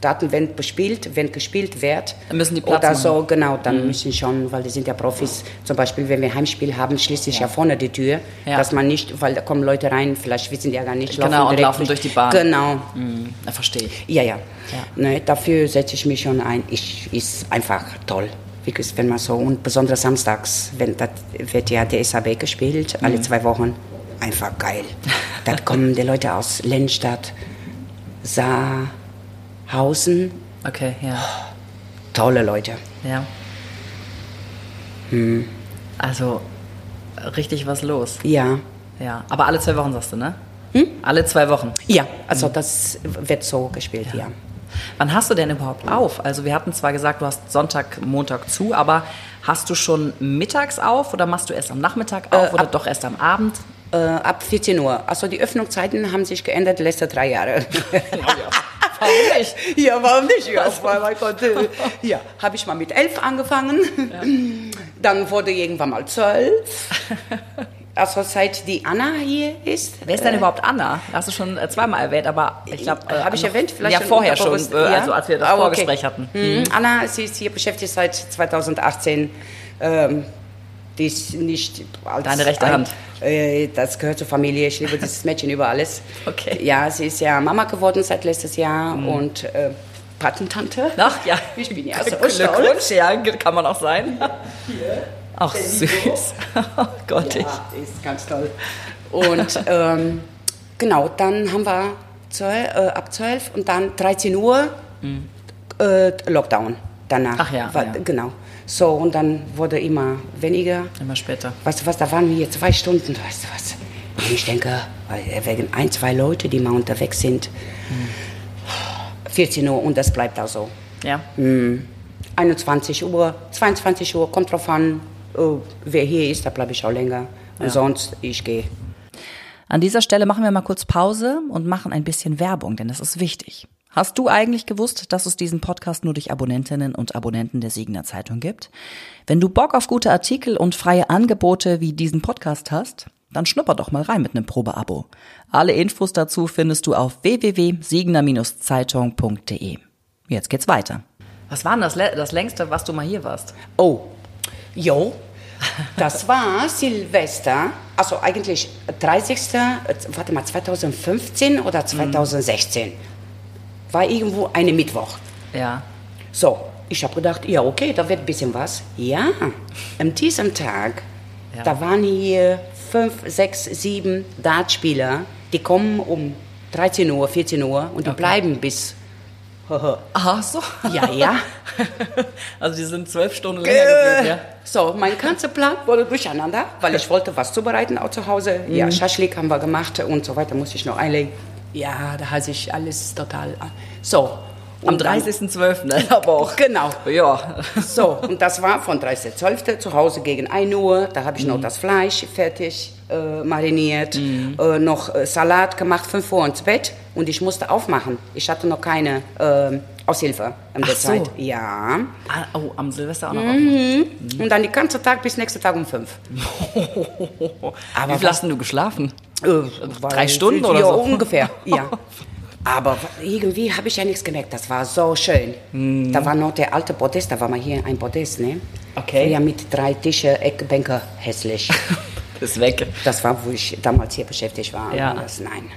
Daten, wenn bespielt, wenn gespielt wird. Dann müssen die Platz Oder machen. so, genau, dann müssen schon, weil die sind ja Profis. Zum Beispiel, wenn wir Heimspiel haben, schließt sich ja, vorne die Tür, Ja. dass man nicht, weil da kommen Leute rein, vielleicht wissen die ja gar nicht, Genau, und direkt laufen durch die Bahn. Genau, Hm, ja, verstehe ich. ja, ja. Ja. Ne, dafür setze ich mich schon ein. Ich, ist einfach toll. Wenn man so, und besonders samstags, wenn das wird ja der SAB gespielt, Mhm. alle zwei Wochen. Einfach geil. da kommen die Leute aus Lennstadt, Saarhausen, Okay, ja. tolle Leute. Ja. Hm. Also, richtig was los. Ja. Ja. Aber alle zwei Wochen sagst du, ne? Hm? Alle zwei Wochen. Ja, also das wird so gespielt, ja. Wann hast du denn überhaupt auf? Also wir hatten zwar gesagt, du hast Sonntag, Montag zu, aber hast du schon mittags auf oder machst du erst am Nachmittag auf Äh, oder doch erst am Abend? Äh, ab 14 Uhr. Also die Öffnungszeiten haben sich geändert die letzten drei Jahre. Warum nicht? Ja, warum nicht? Ja, weil, mein Gott, äh, ja, habe ich mal mit elf angefangen. Dann wurde irgendwann mal zwölf. Also seit die Anna hier ist. Wer ist denn überhaupt Anna? Hast du schon äh, zweimal erwähnt, aber ich glaube... Äh, habe ich erwähnt? Vielleicht Ja, vorher schon, äh, ja? also als wir das okay. Vorgespräch hatten. Mhm. Anna, sie ist hier beschäftigt seit 2018. Ähm, die ist nicht als Deine rechte ein- Hand. Äh, das gehört zur Familie. Ich liebe dieses Mädchen über alles. Okay. Ja, sie ist ja Mama geworden seit letztes Jahr und äh, Patentante. Ach ja, Ich bin ja so Glückwunsch, ja, kann man auch sein. Ach süß. Oh Gott, ich. Ja, ist ganz toll. Und ähm, genau, dann haben wir 12, äh, ab 12 und dann 13 Uhr äh, Lockdown danach. Ach ja, War, ja. Genau. So, und dann wurde immer weniger. Immer später. Weißt du was, da waren wir hier zwei Stunden, weißt du was. Und ich denke, wegen ein, zwei Leute, die mal unterwegs sind, 14 Uhr und das bleibt auch so. Ja. 21 Uhr, 22 Uhr, kommt drauf an, äh, wer hier ist, da bleibe ich auch länger. Und sonst, ich gehe. An dieser Stelle machen wir mal kurz Pause und machen ein bisschen Werbung, denn das ist wichtig. Hast du eigentlich gewusst, dass es diesen Podcast nur durch Abonnentinnen und Abonnenten der Siegener Zeitung gibt? Wenn du Bock auf gute Artikel und freie Angebote wie diesen Podcast hast, dann schnupper doch mal rein mit einem Probeabo. Alle Infos dazu findest du auf www.siegener-zeitung.de. Jetzt geht's weiter. Was war denn das, das längste, was du mal hier warst? Oh, jo. Das war Silvester, also eigentlich 30. äh, Warte mal, 2015 oder 2016. War irgendwo eine Mittwoch. Ja. So, ich habe gedacht, ja, okay, da wird ein bisschen was. Ja, an diesem Tag, Ja. da waren hier fünf, sechs, sieben Dartspieler, die kommen um 13 Uhr, 14 Uhr und die bleiben bis. Ach so. Ja, ja. Also die sind zwölf Stunden länger geblieben, ja. So, mein ganzer Plan wurde durcheinander, weil ich wollte was zubereiten auch zu Hause. Mhm. Ja, Schaschlik haben wir gemacht und so weiter, musste ich noch einlegen. Ja, da hat sich alles total. an- So. Am und dann- 30.12. aber auch. Genau. Ja. So, und das war von 30.12. zu Hause gegen 1 Uhr. Da habe ich Mhm. noch das Fleisch fertig äh, mariniert, äh, noch äh, Salat gemacht, 5 Uhr ins Bett und ich musste aufmachen. Ich hatte noch keine äh, Aushilfe in der Ach so. Zeit. Ja. Ah, oh, am Silvester auch noch. Mhm. Und dann den ganzen Tag bis nächsten Tag um 5. Aber Wie viel hast du geschlafen? Äh, Drei Stunden oder ja, so? ungefähr, ja. Aber irgendwie habe ich ja nichts gemerkt. Das war so schön. Da war noch der alte Podest, da war mal hier ein Podest, ne? Okay. Ja, mit drei Tische, Eckbänke, hässlich. Ist weg. Das war, wo ich damals hier beschäftigt war. Ja. Das, nein,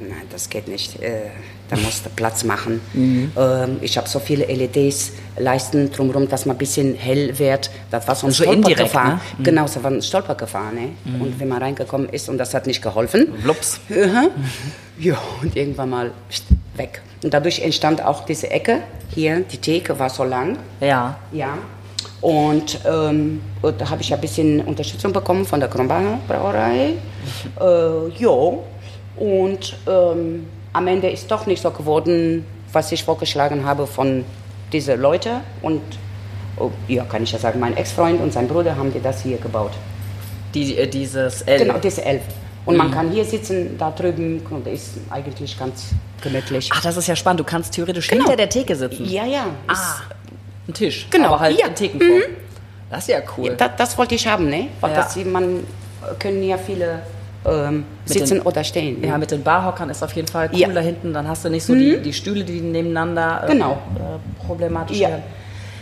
nein, das geht nicht. Äh, da musste Platz machen. Mhm. Ähm, ich habe so viele LEDs, Leisten drumherum, dass man ein bisschen hell wird. Das war so ein Also Stolpergefahr. ne? Mhm. Genau, so war ein Stolpergefahr. Ne? Und wenn man reingekommen ist und das hat nicht geholfen, Wlups. Aha. Ja, und irgendwann mal weg. Und dadurch entstand auch diese Ecke. Hier, die Theke war so lang. Ja. Ja. Und, ähm, und da habe ich ein bisschen Unterstützung bekommen von der Kronbacher Brauerei. Äh, ja. Und ähm, am Ende ist doch nicht so geworden, was ich vorgeschlagen habe von diesen Leuten. Und oh, ja, kann ich ja sagen, mein Ex-Freund und sein Bruder haben dir das hier gebaut. Die, äh, dieses L. Genau, diese elf. Und man kann hier sitzen, da drüben, und das ist eigentlich ganz gemütlich. Ach, das ist ja spannend. Du kannst theoretisch Genau. hinter der Theke sitzen. Ja, ja. Ah, ein Tisch. Genau, Aber halt ja. in Thekenform. Das ist ja cool. Da, das wollte ich haben, ne? Weil Ja. das, man können ja viele ähm, sitzen den- oder stehen. Ja, mit den Barhockern ist auf jeden Fall cool Ja. da hinten. Dann hast du nicht so die, die Stühle, die nebeneinander äh, Genau. äh, problematisch Ja. werden.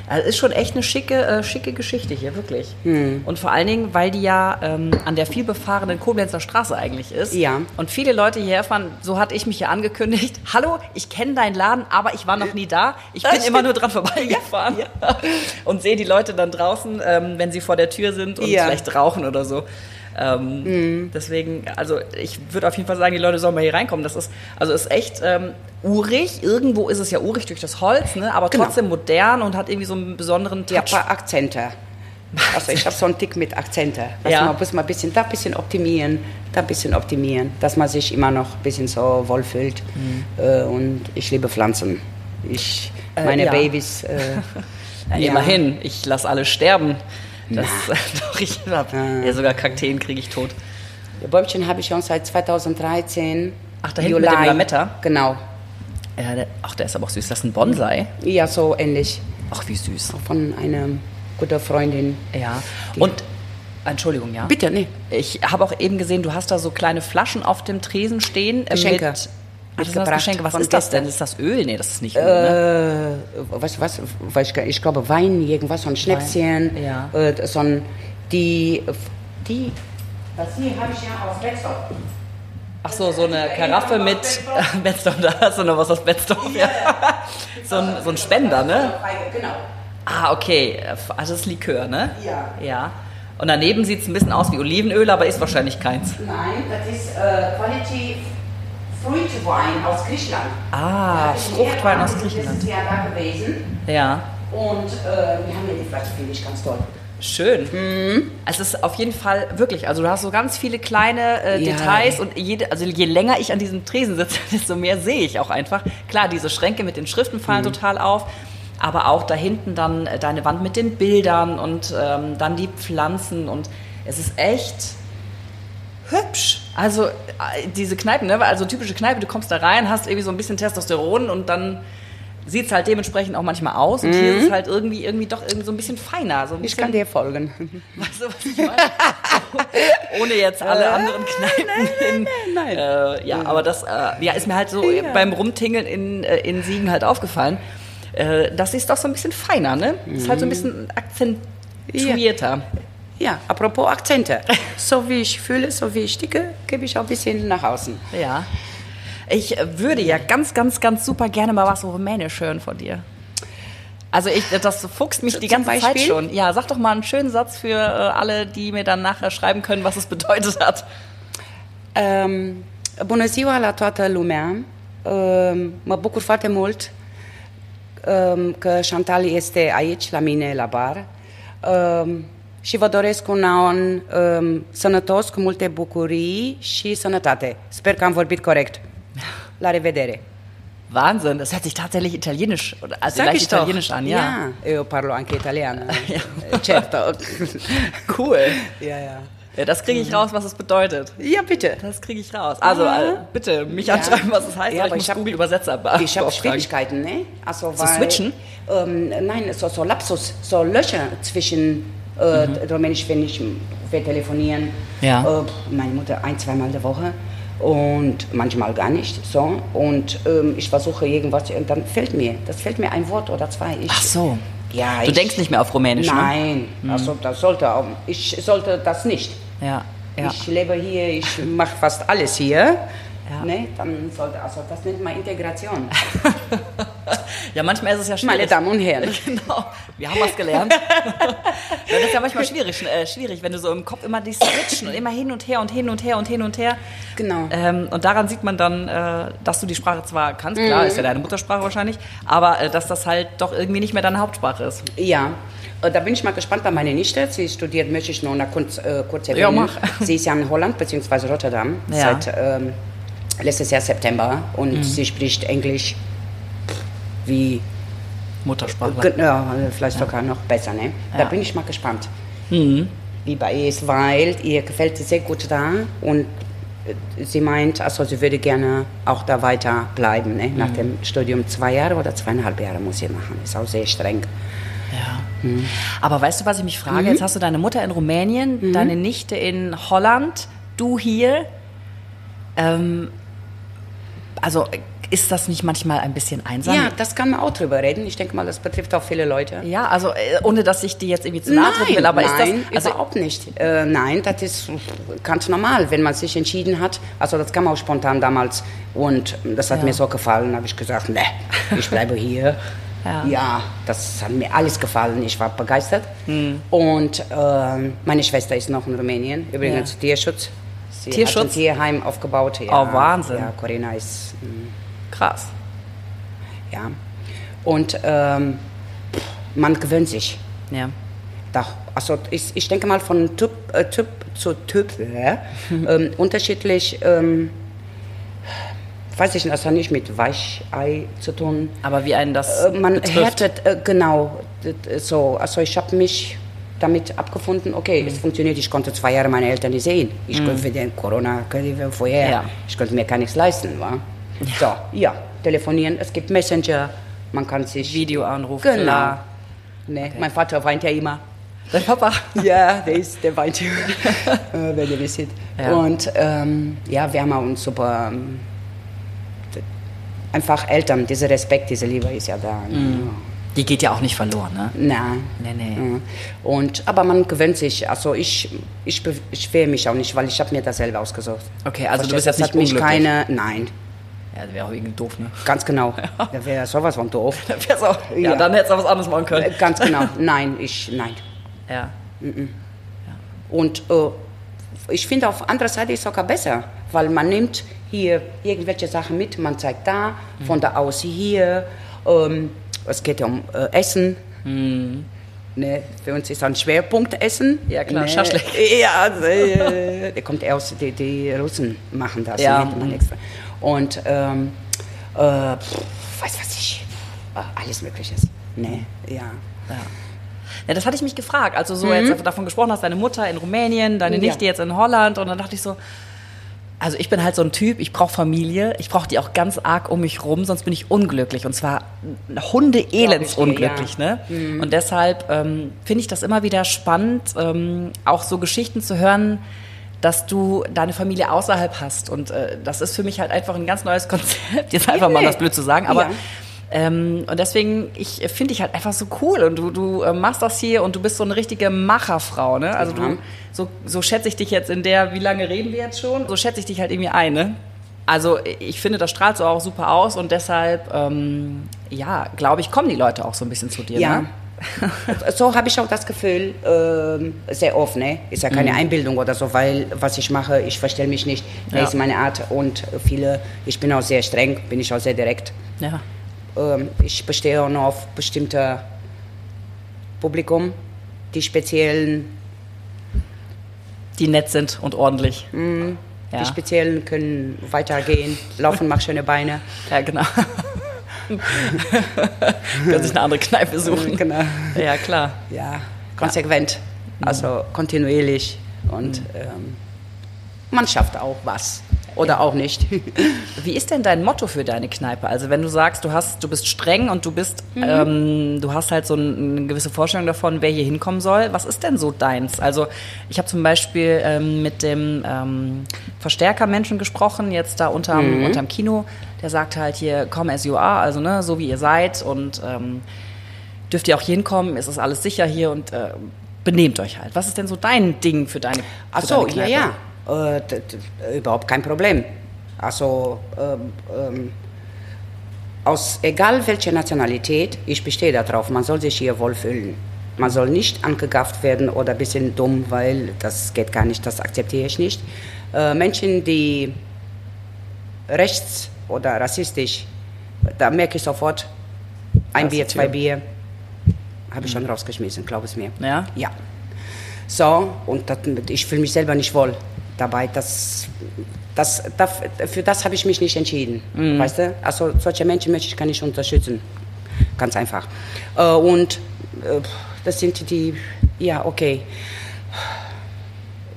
Also ist schon echt eine schicke, äh, schicke Geschichte hier, wirklich. Hm. Und vor allen Dingen, weil die ja ähm, an der vielbefahrenen Koblenzer Straße eigentlich ist. Ja. Und viele Leute hierher fahren, so hatte ich mich ja angekündigt. Hallo, ich kenne deinen Laden, aber ich war noch nie da. Ich bin immer nur dran vorbeigefahren und sehe die Leute dann draußen, ähm, wenn sie vor der Tür sind und Ja. vielleicht rauchen oder so. Ähm, Deswegen, also ich würde auf jeden Fall sagen, die Leute sollen mal hier reinkommen. Das ist, also ist echt ähm, urig. Irgendwo ist es ja urig durch das Holz, ne? aber Genau. trotzdem modern und hat irgendwie so einen besonderen Ja, Touch. ein paar Akzente. Also ich habe so einen Tick mit Akzente. Weißt Ja. man muss mal ein bisschen da ein bisschen optimieren, da ein bisschen optimieren, dass man sich immer noch ein bisschen so wohlfühlt. Äh, und ich liebe Pflanzen. Ich, Äh, meine ja. Babys. Äh, Ja, ja. Immerhin, ich lasse alle sterben. Das, doch, ich hab, Ah. ja, sogar Kakteen kriege ich tot. Bäumchen habe ich schon seit 2013. Ach, da hinten mit dem Lametta? Genau. Ja, der, ach, der ist aber auch süß. Das ist ein Bonsai. Ja, so ähnlich. Ach, wie süß. Von einer guten Freundin. Ja. Und, Entschuldigung, ja. Bitte, nee. Ich habe auch eben gesehen, du hast da so kleine Flaschen auf dem Tresen stehen. äh, Geschenke. Mit, Das das Mitgebracht Geschenke. Was ist das denn? Ist das Öl? Nee, das ist nicht Öl. Ne? Äh, du was? Weiß ich, glaube Wein, irgendwas, so ein Schnäpschen. Ja. Äh, so ein, die, die, das hier habe ich ja aus Wetzlar. Ach so, so eine Karaffe mit Betzdorf. Da hast du noch was aus Betzdorf. Ja. So, ein, so ein Spender, ne? Genau. Ah, okay. Also das ist Likör, ne? Ja. Ja. Und daneben sieht es ein bisschen aus wie Olivenöl, aber ist wahrscheinlich keins. Nein, das ist äh, Quality Fruit Wine aus Griechenland. Ah, ist Fruchtwein aus Griechenland. letztes Jahr da gewesen. Ja. Und äh, wir haben hier die Flasche, finde ich ganz toll. Schön. Mhm. Es ist auf jeden Fall wirklich, also du hast so ganz viele kleine äh, Ja. Details und jede, also je länger ich an diesem Tresen sitze, desto mehr sehe ich auch einfach. Klar, diese Schränke mit den Schriften fallen Mhm. total auf, aber auch da hinten dann äh, deine Wand mit den Bildern und ähm, dann die Pflanzen und es ist echt hübsch. Also äh, diese Kneipen, ne? also typische Kneipe, du kommst da rein, hast irgendwie so ein bisschen Testosteron und dann sieht es halt dementsprechend auch manchmal aus und hier ist es halt irgendwie, irgendwie doch irgendwie so ein bisschen feiner. So ein Mhm. Ich bisschen, kann dir folgen. Weißt du, was ich meine? Ohne jetzt alle anderen Kneipen in. nein. Äh, ja, aber das äh, ja, ist mir halt so beim Rumtingeln in, äh, in Siegen halt aufgefallen. Äh, das ist doch so ein bisschen feiner, ne? Ist halt so ein bisschen akzentuierter. Ja, apropos Akzente. So wie ich fühle, so wie ich ticke, gebe ich auch ein bisschen nach außen. Ja. Ich würde ja ganz, ganz, ganz super gerne mal was Rumänisch hören von dir. Also ich, das fuchst mich die ganze Zeit schon. Ja, sag doch mal einen schönen Satz für äh, alle, die mir dann nachher schreiben können, was es bedeutet hat. Um, bună ziua la toată lumea! Um, mă bucur foarte mult um, că Chantal este aici la mine la bar um, și vă doresc un an um, sănătos, cu multe bucurii și sănătate. Sper că am vorbit corect. La revedere! Wahnsinn, das hört sich tatsächlich italienisch, oder- also Sag leicht ich doch. italienisch an, ja. Ja, io parlo anche italiano. Certo. Cool. ja, ja. Ja, das kriege ich raus, was es bedeutet. Ja, bitte. Das kriege ich raus. Also äh, bitte mich anschreiben, was es heißt. Ja, aber ich ich hab- Google Übersetzer Ich habe. Schwierigkeiten, ne? Also, Zu switchen? Ähm, nein, so, so Lapsus, so Löcher zwischen äh, Rumänisch, wenn ich wir telefonieren. Mhm. Ja. Äh, meine Mutter ein, zweimal die Woche und manchmal gar nicht. So. Und ähm, ich versuche irgendwas und dann fällt mir, das fällt mir ein Wort oder zwei. Ich, Ach so. Ja, Du ich, denkst nicht mehr auf Rumänisch, ne? Mhm. Nein, also das sollte auch, ich sollte das nicht. Ja, ja. Ich lebe hier, ich mache fast alles hier. Ja. Ne, dann sollte, also das nennt man Integration. Ja, manchmal ist es ja schwierig. Meine Damen und Herren. Genau, wir haben was gelernt. ja, das ist ja manchmal schwierig, äh, schwierig, wenn du so im Kopf immer die switchen und immer hin und her und hin und her und hin und her. Genau. Ähm, und daran sieht man dann, äh, dass du die Sprache zwar kannst, klar, Mhm. ist ja deine Muttersprache wahrscheinlich, aber äh, dass das halt doch irgendwie nicht mehr deine Hauptsprache ist. Ja, äh, da bin ich mal gespannt bei meiner Nichte. Sie studiert, möchte ich noch kurz, äh, kurz Ja, erwähnen. mach. Sie ist ja in Holland bzw. Rotterdam Ja. seit ähm, letztes Jahr September und Mhm. sie spricht Englisch wie, Muttersprache. Ja, vielleicht sogar noch besser. Ne? Da Ja. Mhm. bin ich mal gespannt, wie bei ihr ist, weil ihr gefällt es sehr gut da und äh, sie meint, also sie würde gerne auch da weiter bleiben. Ne? Mhm. Nach dem Studium zwei Jahre oder zweieinhalb Jahre muss sie machen. Ist auch sehr streng. Ja. Aber weißt du, was ich mich frage? Jetzt hast du deine Mutter in Rumänien, deine Nichte in Holland, du hier. Ähm, also ist das nicht manchmal ein bisschen einsam? Ja, das kann man auch drüber reden. Ich denke mal, das betrifft auch viele Leute. Ja, also äh, ohne dass ich dir jetzt irgendwie zu nahe treten will, aber nein, ist das also überhaupt nicht. Äh, nein, das ist ganz normal, wenn man sich entschieden hat. Also das kam auch spontan damals und das hat Ja. mir so gefallen. habe ich gesagt, ne, ich bleibe hier. Ja. das hat mir alles gefallen. Ich war begeistert. Hm. Und ähm, meine Schwester ist noch in Rumänien. Übrigens Ja. Tierschutz. Sie Tierschutz? hat ein Tierheim aufgebaut. Ja, Oh, Wahnsinn. Ja, Corinna ist mm, krass. ja. Und ähm, man gewöhnt sich. Ja. Doch, also ich, ich denke mal von Typ, äh, typ zu Typ äh, ähm, unterschiedlich. Ähm, weiß ich nicht, das hat nicht mit Weichei zu tun. Aber wie einen das Äh, man betrifft. härtet, äh, genau, so. Also ich habe mich damit abgefunden, okay, Mhm. es funktioniert, ich konnte zwei Jahre meine Eltern nicht sehen. Ich konnte für den Corona, vorher, Ja. ich konnte mir gar nichts leisten. Wa? So, ja, telefonieren, es gibt Messenger, man kann sich... Videoanruf, Genau. klar. Ne, Mein Vater weint ja immer. Dein Papa. Ja, der, ist, der weint immer, äh, wenn ihr wisst. Ja. Und ähm, ja, wir haben uns super. Ähm, einfach Eltern, dieser Respekt, diese Liebe ist ja da. Mhm. Die geht ja auch nicht verloren, ne? Nein. Nee, nee. Ja. Und, aber man gewöhnt sich. Also ich, ich beschwere mich auch nicht, weil ich habe mir das selber ausgesucht. Okay, also du bist Verstehst jetzt das hat nicht mich unglücklich. keine. Nein, Ja, das wäre auch irgendwie doof, ne? ganz genau. Da wäre sowas von doof. Wär's auch, ja, Ja. dann hättest du was anderes machen können. Äh, Ganz genau. Nein, ich, nein. Ja. Und äh, ich finde auf anderer Seite ist es sogar besser, weil man nimmt hier irgendwelche Sachen mit, man zeigt da, von da aus hier. Ähm, es geht ja um äh, Essen. Ne, für uns ist ein Schwerpunkt Essen. Ja, klar, ne, Schaschlik. Ja, also, äh, der kommt aus, die, die Russen machen das. Ja. ne. Und ähm, äh, weiß was ich, äh, alles Mögliches. Ne, ja. Ja. Ja, das hatte ich mich gefragt. Also so jetzt davon gesprochen hast, deine Mutter in Rumänien, deine Mhm. Ja. Nichte jetzt in Holland und dann dachte ich so, also ich bin halt so ein Typ, ich brauche Familie, ich brauche die auch ganz arg um mich rum, sonst bin ich unglücklich und zwar hundeelends Glaub ich dir, unglücklich. Ne? Und deshalb ähm, finde ich das immer wieder spannend, ähm, auch so Geschichten zu hören, dass du deine Familie außerhalb hast und äh, das ist für mich halt einfach ein ganz neues Konzept, jetzt einfach mal das blöd zu sagen, aber Ja. Ähm, und deswegen, ich finde dich halt einfach so cool und du, du äh, machst das hier und du bist so eine richtige Macherfrau, ne? Also Ja. du, so, so schätze ich dich jetzt in der, wie lange reden wir jetzt schon? So schätze ich dich halt irgendwie ein, ne? Also ich finde, das strahlt so auch super aus und deshalb, ähm, ja, glaube ich, kommen die Leute auch so ein bisschen zu dir, Ja. ne? so habe ich auch das Gefühl, ähm, sehr oft, ne? Ist ja keine Mhm. Einbildung oder so, weil was ich mache, ich verstelle mich nicht. Das Ja. ist meine Art und viele, ich bin auch sehr streng, bin ich auch sehr direkt. Ja. Ähm, ich bestehe auch noch auf bestimmte Publikum, die speziellen, Die nett sind und ordentlich. Ja. die speziellen können weitergehen, laufen, machen schöne Beine. Ja, genau. Können sich eine andere Kneipe suchen. Genau. Ja, klar. Ja, konsequent, also kontinuierlich und ähm, man schafft auch was oder auch nicht. Wie ist denn dein Motto für deine Kneipe? Also wenn du sagst, du hast, du bist streng und du bist, ähm, du hast halt so ein, eine gewisse Vorstellung davon, wer hier hinkommen soll. Was ist denn so deins? Also ich habe zum Beispiel ähm, mit dem ähm, Verstärkermenschen gesprochen, jetzt da unterm, unterm Kino. Der sagt halt hier, come as you are, also ne, so wie ihr seid und ähm, dürft ihr auch hier hinkommen, es ist alles sicher hier und äh, benehmt euch halt. Was ist denn so dein Ding für deine, Ach für so, deine ja, Kneipe? ja, äh, überhaupt kein Problem. Also ähm, ähm, aus egal welcher Nationalität, ich bestehe darauf, man soll sich hier wohlfühlen. Man soll nicht angegafft werden oder ein bisschen dumm, weil das geht gar nicht, das akzeptiere ich nicht. Äh, Menschen, die rechts oder rassistisch, da merke ich sofort, ein Bier, zwei Bier, habe ich schon rausgeschmissen, glaub es mir. Ja? Ja. So, und das, ich fühle mich selber nicht wohl dabei. Das, das, für das habe ich mich nicht entschieden. Weißt du? Also solche Menschen möchte ich gar nicht unterstützen. Ganz einfach. Äh, und äh, das sind die, ja, okay.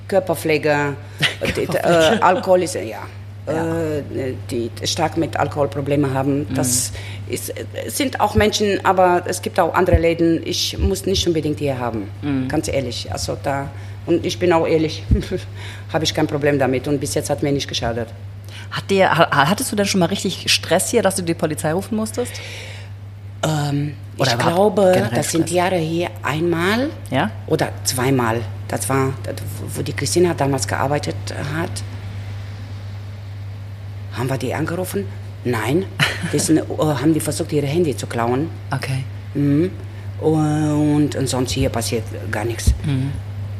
Körperpflege, die, äh, Alkohol ist, ja. Äh, die stark mit Alkohol Probleme haben. Das ist, sind auch Menschen, aber es gibt auch andere Läden. Ich muss nicht unbedingt hier haben, ganz ehrlich. Also da und ich bin auch ehrlich, habe ich kein Problem damit und bis jetzt hat mir nicht geschadet. Hat dir, ha- hattest du denn schon mal richtig Stress hier, dass du die Polizei rufen musstest? Ähm, ich glaube, das sind? Jahre hier einmal Ja? oder zweimal. Das war, wo die Christina damals gearbeitet hat. Haben wir die angerufen? Nein. Sind, äh, haben die versucht, ihre Handy zu klauen. Okay. Mhm. Und, und sonst hier passiert gar nichts.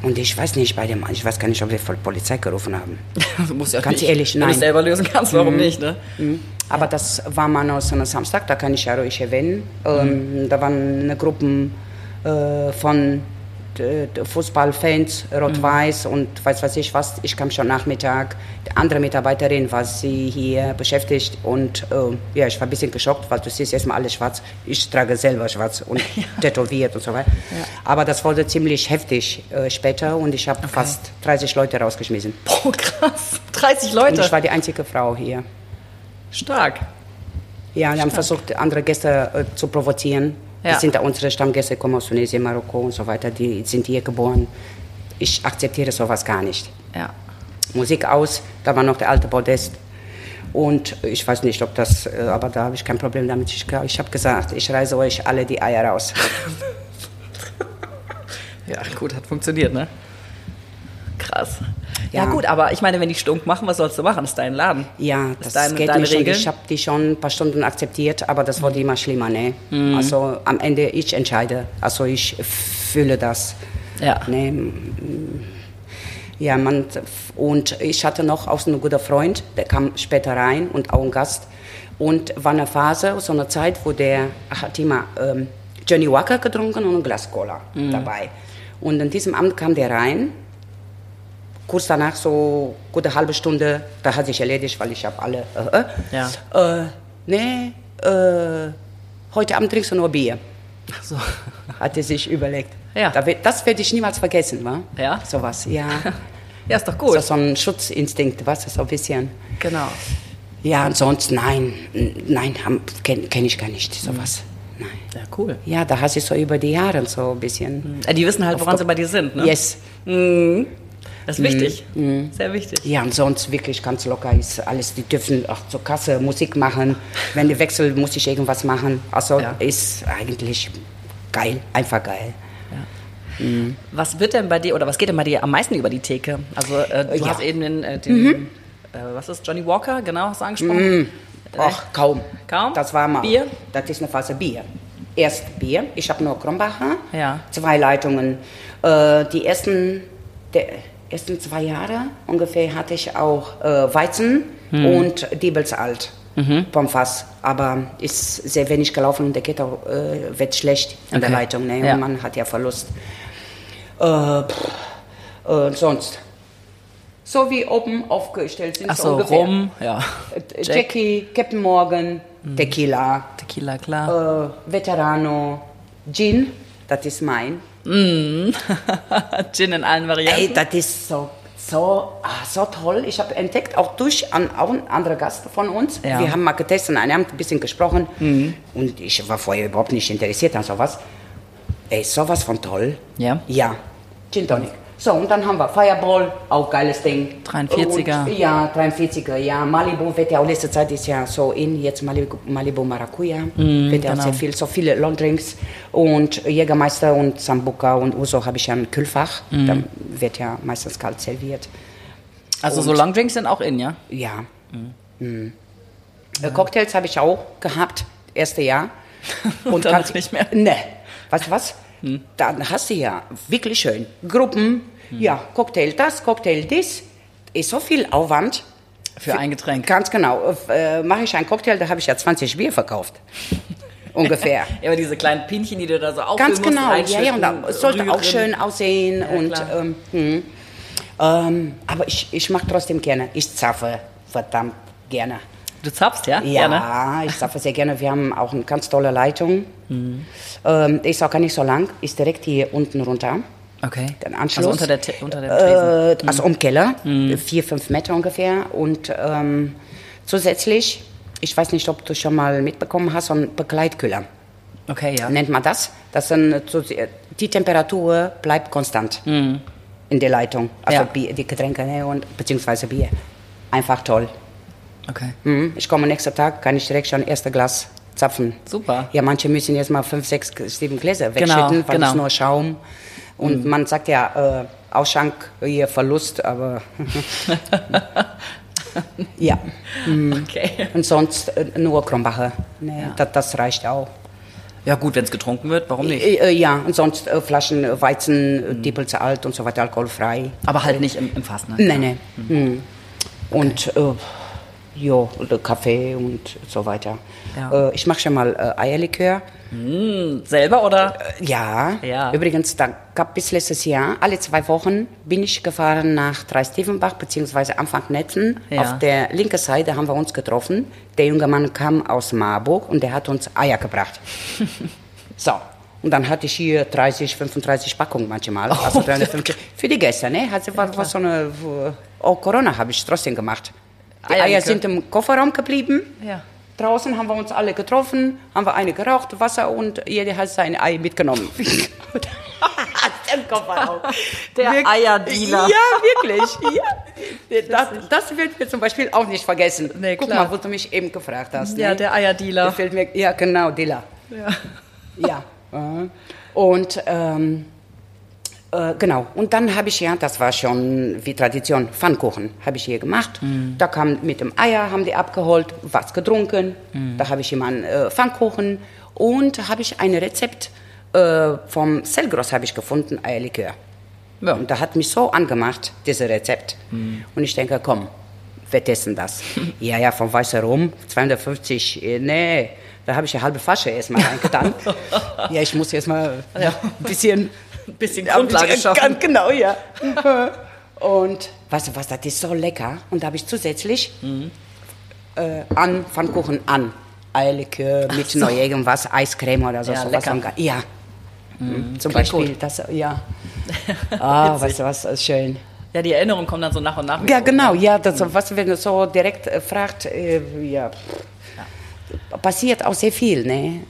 Und ich weiß nicht bei dem, ich weiß gar nicht, ob wir voll Polizei gerufen haben. Du musst ja Ganz nicht, ehrlich, Wenn du nein. selber lösen kannst, warum nicht, ne? Mhm. Aber das war mal noch so ein Samstag, da kann ich ja ruhig erwähnen. Ähm, Da waren eine Gruppe äh, von Fußballfans, Rot-Weiß und weiß was ich was. Ich kam schon Nachmittag. Die andere Mitarbeiterin war sie hier beschäftigt und äh, ja, ich war ein bisschen geschockt, weil du siehst erstmal alles schwarz. Ich trage selber schwarz und tätowiert und so weiter. Aber das wurde ziemlich heftig äh, später und ich habe fast 30 Leute rausgeschmissen. Boah, krass. 30 Und Leute. ich war die einzige Frau hier. Stark. Ja, wir haben versucht, andere Gäste äh, zu provozieren. Ja. Das sind unsere Stammgäste, kommen aus Tunesien, Marokko und so weiter, die sind hier geboren. Ich akzeptiere sowas gar nicht. Ja. Musik aus, da war noch der alte Podest. Und ich weiß nicht, ob das, äh, aber da habe ich kein Problem damit. Ich, ich habe gesagt, ich reiße euch alle die Eier raus. Ja, gut, hat funktioniert, ne? Krass. Ja. Ja. gut, aber ich meine, wenn die stunk machen, was sollst du machen? Das ist dein Laden. Ja, Das das, ist deine- geht deine schon. Regel? Ich habe die schon ein paar Stunden akzeptiert, aber das wurde immer schlimmer. Ne? Mhm. Also am Ende ich entscheide. Also ich fühle das. Ja. Ne? Ja, man, und ich hatte noch auch einen guten Freund, der kam später rein und auch ein Gast. Und war eine Phase, so eine Zeit, wo der hat immer ähm, Johnny Walker getrunken und ein Glas Cola Mhm. dabei. Und an diesem Abend kam der rein kurz danach, so gute halbe Stunde, da hat sich erledigt, weil ich habe alle. Äh, äh, Ja. Äh, nee, äh, heute Abend trinkst du nur Bier, Ach so. hat er sich überlegt. Ja. Das werde ich niemals vergessen, wa? Ja? Sowas, ja. Ja, ist doch gut. So, so ein Schutzinstinkt, was so ein bisschen. Genau. Ja, und sonst nein, nein, kenne kenn ich gar nicht, sowas. Nein. Ja, cool. Ja, da hast du so über die Jahre so ein bisschen. Äh, Die wissen halt, woran sie bei dir sind, ne? Yes. Das ist wichtig. Sehr wichtig. Ja, und sonst wirklich ganz locker ist alles. Die dürfen auch zur Kasse Musik machen. Wenn die wechseln, muss ich irgendwas machen. Also Ja. ist eigentlich geil, einfach geil. Was wird denn bei dir oder was geht denn bei dir am meisten über die Theke? Also äh, du Ja. Mhm. hast eben den, äh, den äh, was ist Johnny Walker, genau, hast du angesprochen? Äh, Ach, kaum. Kaum? Das war mal. Bier? Das ist eine Phase Bier. Erst Bier. Ich habe nur Krombacher. Ja. Zwei Leitungen. Äh, die ersten, der ersten zwei Jahre ungefähr hatte ich auch äh, Weizen Hm. und Diebelsalt Mhm. vom Fass. Aber ist sehr wenig gelaufen und der auch, äh, wird schlecht an der Okay. Leitung. Ne? Ja. Man hat ja Verlust. Äh, pff, äh, sonst. So wie oben aufgestellt sind. Ach so so, ungefähr. Rum, ja. Äh, Jackie, Captain Morgan, Tequila, Tequila, klar. äh, Veterano, Gin, das ist mein. Gin in allen Varianten. Ey, das ist so, so, ah, so toll. Ich habe entdeckt, auch durch an, auch ein anderer Gast von uns. Ja. Mhm. Wir haben mal getestet, und haben ein bisschen gesprochen. Und ich war vorher überhaupt nicht interessiert an sowas. Ey, sowas von toll. Ja? Ja, Gin Tonic. So, und dann haben wir Fireball, auch geiles Ding. 43er. Und, ja, 43er, ja. Malibu wird ja auch letzte Zeit ist ja so in, jetzt Malibu, Malibu Maracuja. wird ja genau. sehr viel, so viele Longdrinks. Und Jägermeister und Sambuca und Uso habe ich ja ein Kühlfach. Da wird ja meistens kalt serviert. also so Longdrinks sind auch in, ja? Ja. Mhm. Äh, Cocktails habe ich auch gehabt, erste Jahr. Und danach nicht mehr? Ne. Weißt du was? Dann hast du ja wirklich schön Gruppen, ja, Cocktail das, Cocktail dies. Ist so viel Aufwand. Für ein Getränk. Ganz genau. Äh, Mache ich einen Cocktail, da habe ich ja 20 Bier verkauft. Ungefähr. Ja, aber diese kleinen Pinchen, die du da so auffüllen Ganz musst, genau, ja, ja, und reinschütten, da- es sollte auch rühren. schön aussehen. Ja, und, ähm, hm. ähm, aber ich, ich mache trotzdem gerne. Ich zapfe verdammt gerne. Du zapfst, ja? Ja, Gerne? ich zapfe sehr gerne. Wir haben auch eine ganz tolle Leitung. Ähm, der ist auch gar nicht so lang, ist direkt hier unten runter. Okay. Den Anschluss. Also unter der, Te- unter der Tresen. Äh, also um Keller, vier, fünf Meter ungefähr. Und ähm, zusätzlich, ich weiß nicht, ob du schon mal mitbekommen hast, so ein Begleitkühler Okay, ja. nennt man das. Das sind, so- die Temperatur bleibt konstant in der Leitung. Also Ja. Bier, die Getränke ne, und beziehungsweise Bier. Einfach toll. Okay. Mhm. Ich komme nächsten Tag, kann ich direkt schon erste Glas zapfen. Super. Ja, manche müssen jetzt mal fünf, sechs, sieben Gläser Genau, wegschütten, weil genau. es nur Schaum. Und man sagt ja, äh, Ausschank, hier Verlust, aber ja. Okay. Und sonst äh, nur Krombacher. Ne, das, das reicht auch. Ja gut, wenn es getrunken wird, warum nicht? Äh, äh, ja, und sonst äh, Flaschen äh, Weizen, mhm. Diepelze alt und so weiter, alkoholfrei. Aber halt nicht im, im Fass, ne? Nein, nein. Mhm. Und äh, jo, oder Kaffee und so weiter. Ja. Äh, ich mache schon mal äh, Eierlikör. Selber oder? Ja. Ja. Übrigens, da gab bis letztes Jahr, alle zwei Wochen bin ich gefahren nach Dreistevenbach beziehungsweise Anfang Netzen. Ja. Auf der linken Seite haben wir uns getroffen. Der junge Mann kam aus Marburg und der hat uns Eier gebracht. so. Und dann hatte ich hier 30, 35 Packungen manchmal. Also 350. Für die Gäste, ne? Hat, war, war so eine, oh, Corona habe ich trotzdem gemacht. Die Eierlikör. Eier sind im Kofferraum geblieben. Ja. Draußen haben wir uns alle getroffen, haben wir eine geraucht, Wasser und jeder hat sein Ei mitgenommen. Im Kofferraum. Der Wirk- Eierdealer. Ja, wirklich. Ja. Das, das wird mir zum Beispiel auch nicht vergessen. Nee, Guck klar. mal, wo du mich eben gefragt hast. Ja, ne? der Eierdealer. Mir, ja, genau, Dilla. Ja. Ja. Und ähm, äh, genau. Und dann habe ich ja, das war schon wie Tradition, Pfannkuchen habe ich hier gemacht. Da kam mit dem Eier, haben die abgeholt, was getrunken. Da habe ich immer einen äh, Pfannkuchen und habe ich ein Rezept äh, vom Selgros habe ich gefunden, Eierlikör. Ja. Und da hat mich so angemacht, dieses Rezept. Und ich denke, komm, wir testen das. ja, ja, von Weißer Rum, 250, äh, nee, da habe ich eine halbe Flasche erstmal reingetan. ja, ich muss erstmal ein bisschen, Ein bisschen ja, Grundlage schaffen. Ganz genau, ja. Und weißt du was, das ist so lecker. Und da habe ich zusätzlich äh, an Pfannkuchen an. Eierlikör mit noch irgendwas, Eiscreme oder so. Ja, so lecker. Was dann- ja. Zum klingt Beispiel, gut. das, ja. Ah, weißt du was, ist schön. Ja, die Erinnerung kommt dann so nach und nach. Ja, genau, ja, das, was wenn du so direkt äh, fragt, äh, ja, pff, passiert auch sehr viel, ne?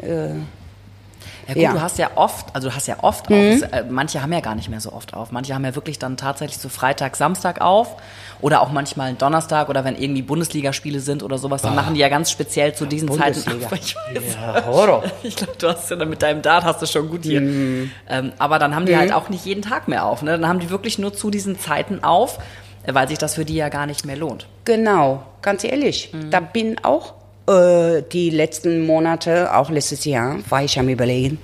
Ja gut, Ja. du hast ja oft, also du hast ja oft auf, Mhm. das, äh, manche haben ja gar nicht mehr so oft auf. Manche haben ja wirklich dann tatsächlich so Freitag, Samstag auf oder auch manchmal Donnerstag oder wenn irgendwie Bundesligaspiele sind oder sowas, dann machen die ja ganz speziell zu diesen Zeiten Bundesliga. auf. Ich weiß. Ja, Horror. Ich glaube, du hast ja dann mit deinem Dart hast du schon gut hier. Mhm. Ähm, aber dann haben die halt auch nicht jeden Tag mehr auf. Ne? Dann haben die wirklich nur zu diesen Zeiten auf, äh, weil sich das für die ja gar nicht mehr lohnt. Genau, ganz ehrlich. Mhm. Da bin auch äh, die letzten Monate, auch letztes Jahr, war ich am Überlegen,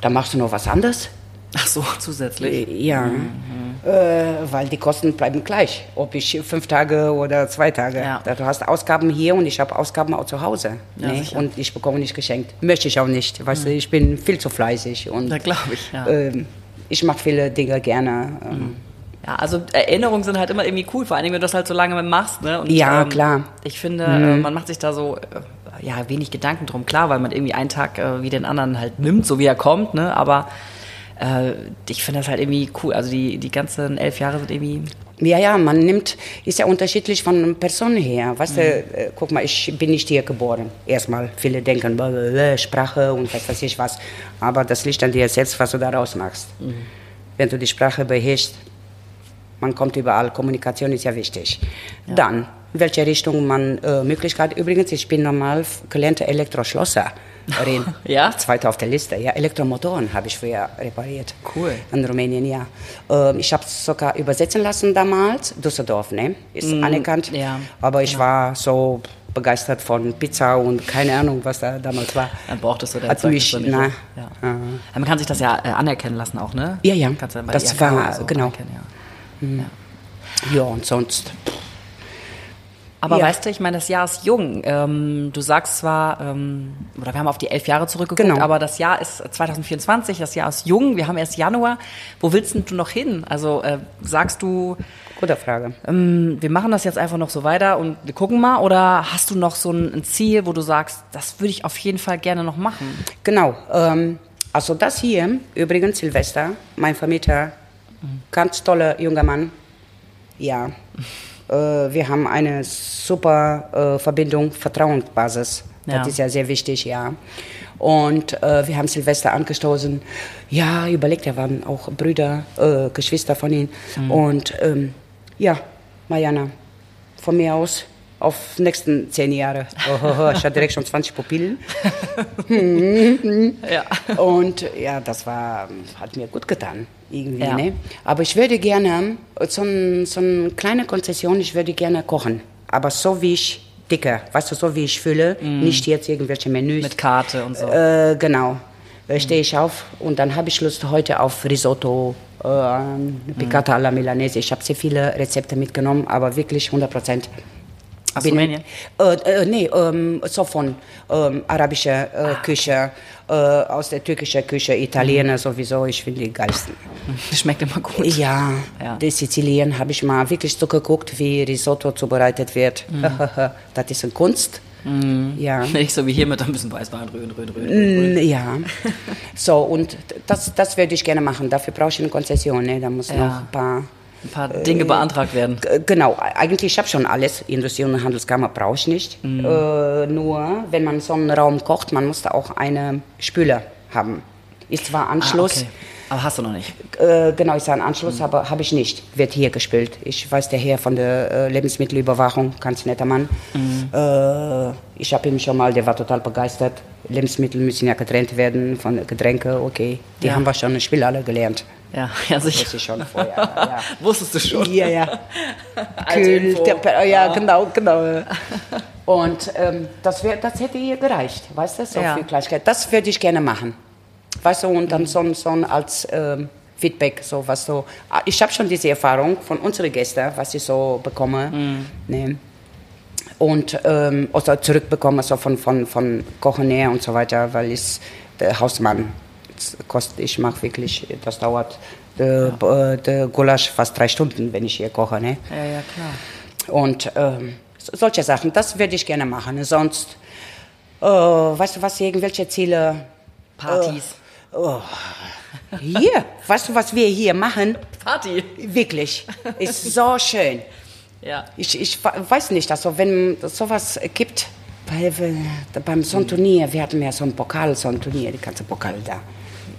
da machst du noch was anderes. Ach so, zusätzlich. Äh, Ja, Mhm. äh, weil die Kosten bleiben gleich, ob ich fünf Tage oder zwei Tage. Ja. Du hast Ausgaben hier und ich habe Ausgaben auch zu Hause. Ja, ne? Und ich bekomme nicht geschenkt. Möchte ich auch nicht. Weißt du, ich bin viel zu fleißig und Da glaube ich, ja. ähm, ich mache viele Dinge gerne. Ähm, Ja, also Erinnerungen sind halt immer irgendwie cool, vor allem wenn du das halt so lange machst. Ne? Und, Ja, klar. Mhm. Ich finde, äh, man macht sich da so äh, ja wenig Gedanken drum. Klar, weil man irgendwie einen Tag äh, wie den anderen halt nimmt, so wie er kommt. Ne? Aber äh, ich finde das halt irgendwie cool. Also die, die ganzen elf Jahre sind irgendwie Ja, ja, man nimmt, ist ja unterschiedlich von Person her. Weißt du, äh, guck mal, ich bin nicht hier geboren. Erstmal, viele denken, blablabla, Sprache und was weiß ich was. Aber das liegt an dir selbst, was du daraus machst. Wenn du die Sprache beherrschst, man kommt überall, Kommunikation ist ja wichtig. Dann, welche Richtung man äh, Möglichkeit, übrigens, ich bin normal gelernte Elektroschlosserin. Ja? Zweite auf der Liste, ja, Elektromotoren habe ich früher repariert. Cool. In Rumänien, ja. Ähm, ich habe es sogar übersetzen lassen damals. Düsseldorf, ne? Ist anerkannt. ja, Aber ich war so begeistert von Pizza und keine Ahnung, was da damals war. Dann brauchtest du Hat Zeugnis mich, nicht. na, Ja. Ja, Man kann sich das ja äh, anerkennen lassen auch, ne? Ja, ja. Das war- so genau. anerkennen, ja. ja, und sonst. Aber Ja. weißt du, ich meine, das Jahr ist jung. Ähm, du sagst zwar, ähm, oder wir haben auf die elf Jahre zurückgeguckt, Genau. aber das Jahr ist 2024, das Jahr ist jung, wir haben erst Januar. Wo willst denn du noch hin? Also äh, sagst du, Gute Frage. ähm, wir machen das jetzt einfach noch so weiter und wir gucken mal, oder hast du noch so ein, Ziel, wo du sagst, das würde ich auf jeden Fall gerne noch machen? Genau. Ähm, also das hier, übrigens Silvester, mein Vermieter, ganz toller junger Mann. Ja. Äh, wir haben eine super äh, Verbindung, Vertrauensbasis. Ja. Das ist ja sehr wichtig, ja. Und äh, wir haben Silvester angestoßen. Ja, überlegt, da waren auch Brüder, äh, Geschwister von ihm. Und ähm, ja, Mariana, von mir aus auf nächsten zehn Jahre. Oh, oh, oh, ich hatte direkt schon 20 Pupillen. Ja. Und ja, das war, hat mir gut getan, irgendwie. Ja. Ne? Aber ich würde gerne, so, ein, so eine kleine Konzession, ich würde gerne kochen. Aber so wie ich dicke, weißt du, so wie ich fühle, nicht jetzt irgendwelche Menüs. Mit Karte und so. Äh, genau. Da stehe ich auf und dann habe ich Lust heute auf Risotto, äh, Piccata alla Milanese. Ich habe sehr viele Rezepte mitgenommen, aber wirklich 100 Prozent. Aus Rumänien? Äh, äh, nee, ähm, so von ähm, arabischer äh, Küche, äh, aus der türkischen Küche, Italiener sowieso, ich finde die geilsten. Schmeckt immer gut. Ja, Ja. die Sizilien habe ich mal wirklich so geguckt, wie Risotto zubereitet wird. Mhm. das ist eine Kunst. Ja. Nicht so wie hier mit ein bisschen Weißwein, rühren, rühren, rühren. rühren. Ja. So, und das, das würde ich gerne machen. Dafür brauche ich eine Konzession. Ne? Da muss Ja. noch ein paar. Ein paar Dinge beantragt werden. Genau, eigentlich ich habe schon alles. Industrie- und Handelskammer brauche ich nicht. Mhm. Äh, nur, wenn man so einen Raum kocht, man muss da auch eine Spüle haben. Ist zwar Anschluss. Ah, okay. Aber hast du noch nicht. Äh, genau, ist ein Anschluss, aber habe ich nicht. Wird hier gespült. Ich weiß, der Herr von der äh, Lebensmittelüberwachung, ganz netter Mann. Äh, ich habe ihn schon mal, der war total begeistert. Lebensmittel müssen ja getrennt werden von Getränke, okay. Die Ja. haben wir schon im Spiel alle gelernt. Ja, ja sicher. Wusste ich schon vorher. ja. Wusstest du schon. Ja, ja. Kühl. Temper ja, genau, genau. Und ähm, das, wär, das hätte ihr gereicht, weißt du, so Ja. viel Gleichheit. Das würde ich gerne machen. Weißt du, und dann so, so als ähm, Feedback, so was so. Ah, Ich habe schon diese Erfahrung von unseren Gästen, was ich so bekomme. Ne? Und ähm, also zurückbekomme, so von, von, von Kochen her und so weiter, weil ich der Hausmann das kostet, ich mache wirklich, das dauert der, äh, der Gulasch fast drei Stunden, wenn ich hier koche. Ne? Ja, ja, klar. Und ähm, so- solche Sachen, das würde ich gerne machen. Sonst, äh, weißt du was, irgendwelche Ziele? Partys. Hier, weißt du, was wir hier machen? Party. Wirklich, ist so schön. Ja. Ich, ich weiß nicht, also wenn es sowas gibt, äh, beim Sonnturnier, wir hatten ja so ein Pokal, so ein Turnier, die ganze Pokal da.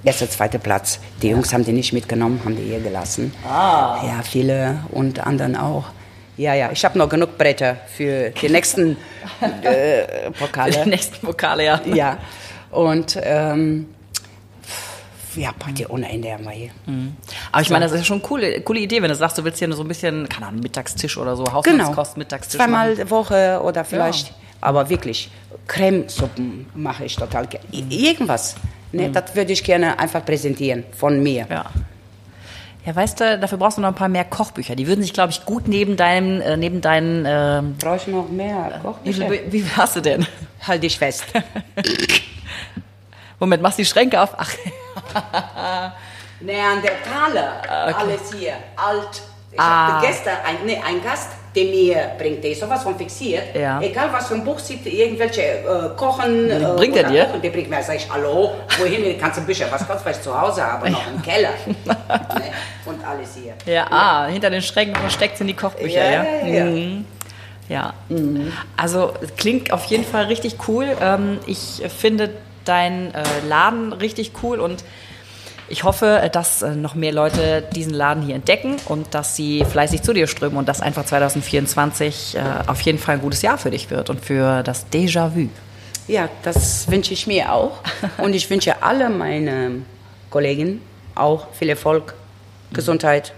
Erster, zweiter Platz. Die Jungs haben die nicht mitgenommen, haben die hier gelassen. Ah. Ja, viele und anderen auch. Ja, ja, ich habe noch genug Bretter für die nächsten äh, Pokale. Die nächsten Pokale, ja. Ja, und ähm, ja, Party ohne Ende haben wir hier. Aber ich meine, das ist ja schon eine coole, coole Idee, wenn du sagst, du willst hier nur so ein bisschen, keine Ahnung, Mittagstisch oder so, Genau. Hausmannskost, Mittagstisch Zweimal machen. die Woche oder vielleicht, aber wirklich, Cremesuppen mache ich total gerne. Mhm. Irgendwas, ne, das würde ich gerne einfach präsentieren von mir. Ja. Ja, weißt du, dafür brauchst du noch ein paar mehr Kochbücher. Die würden sich, glaube ich, gut neben deinem, äh, neben deinen, ähm, Brauche ich noch mehr wie, Kochbücher? wie viel hast du denn? Halt dich fest. Moment, machst du die Schränke auf? Ach, Neandertaler, alles hier, alt. Ich Ah. habe gestern ein, nee, ein Gast, der mir bringt, der ist sowas von fixiert. Ja. Egal was für ein Buch sieht, irgendwelche äh, Kochen. äh, bringt er dir? Kochen, der bringt mir, sag ich, hallo, wohin, kannst du Bücher, was kostet, weil ich zu Hause habe, noch im Keller. ne? Und alles hier. ja, ah, hinter den Schränken versteckt sind die Kochbücher, ja? Ja, ja, ja. Mhm. Ja, also klingt auf jeden Fall richtig cool. Ähm, ich finde deinen äh, Laden richtig cool und ich hoffe, dass äh, noch mehr Leute diesen Laden hier entdecken und dass sie fleißig zu dir strömen und dass einfach 2024 äh, auf jeden Fall ein gutes Jahr für dich wird und für das Déjà-vu. Ja, das wünsche ich mir auch. Und ich wünsche alle meine Kollegen auch viel Erfolg, Gesundheit.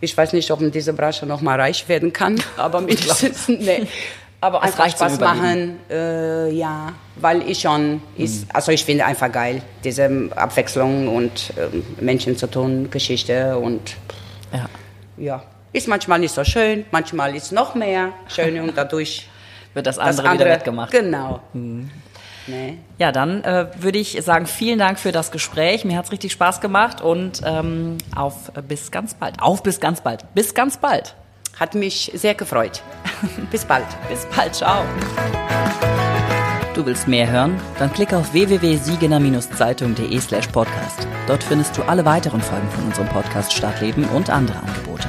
Ich weiß nicht, ob in dieser Branche noch mal reich werden kann, aber mindestens, nee. Aber Es einfach Spaß machen, äh, ja, weil ich schon, ist, also ich finde einfach geil, diese Abwechslung und ähm, Menschen zu tun, Geschichte und Ja. ja, ist manchmal nicht so schön, manchmal ist noch mehr schön und dadurch Wird das das andere, wieder wettgemacht. Genau. Nee. Ja, dann äh, würde ich sagen, vielen Dank für das Gespräch. Mir hat's richtig Spaß gemacht und ähm, auf äh, bis ganz bald. Auf bis ganz bald. Bis ganz bald. Hat mich sehr gefreut. Bis bald. Bis bald. Ciao. Du willst mehr hören? Dann klick auf www.siegener-zeitung.de slash podcast. Dort findest du alle weiteren Folgen von unserem Podcast Stadtleben und andere Angebote.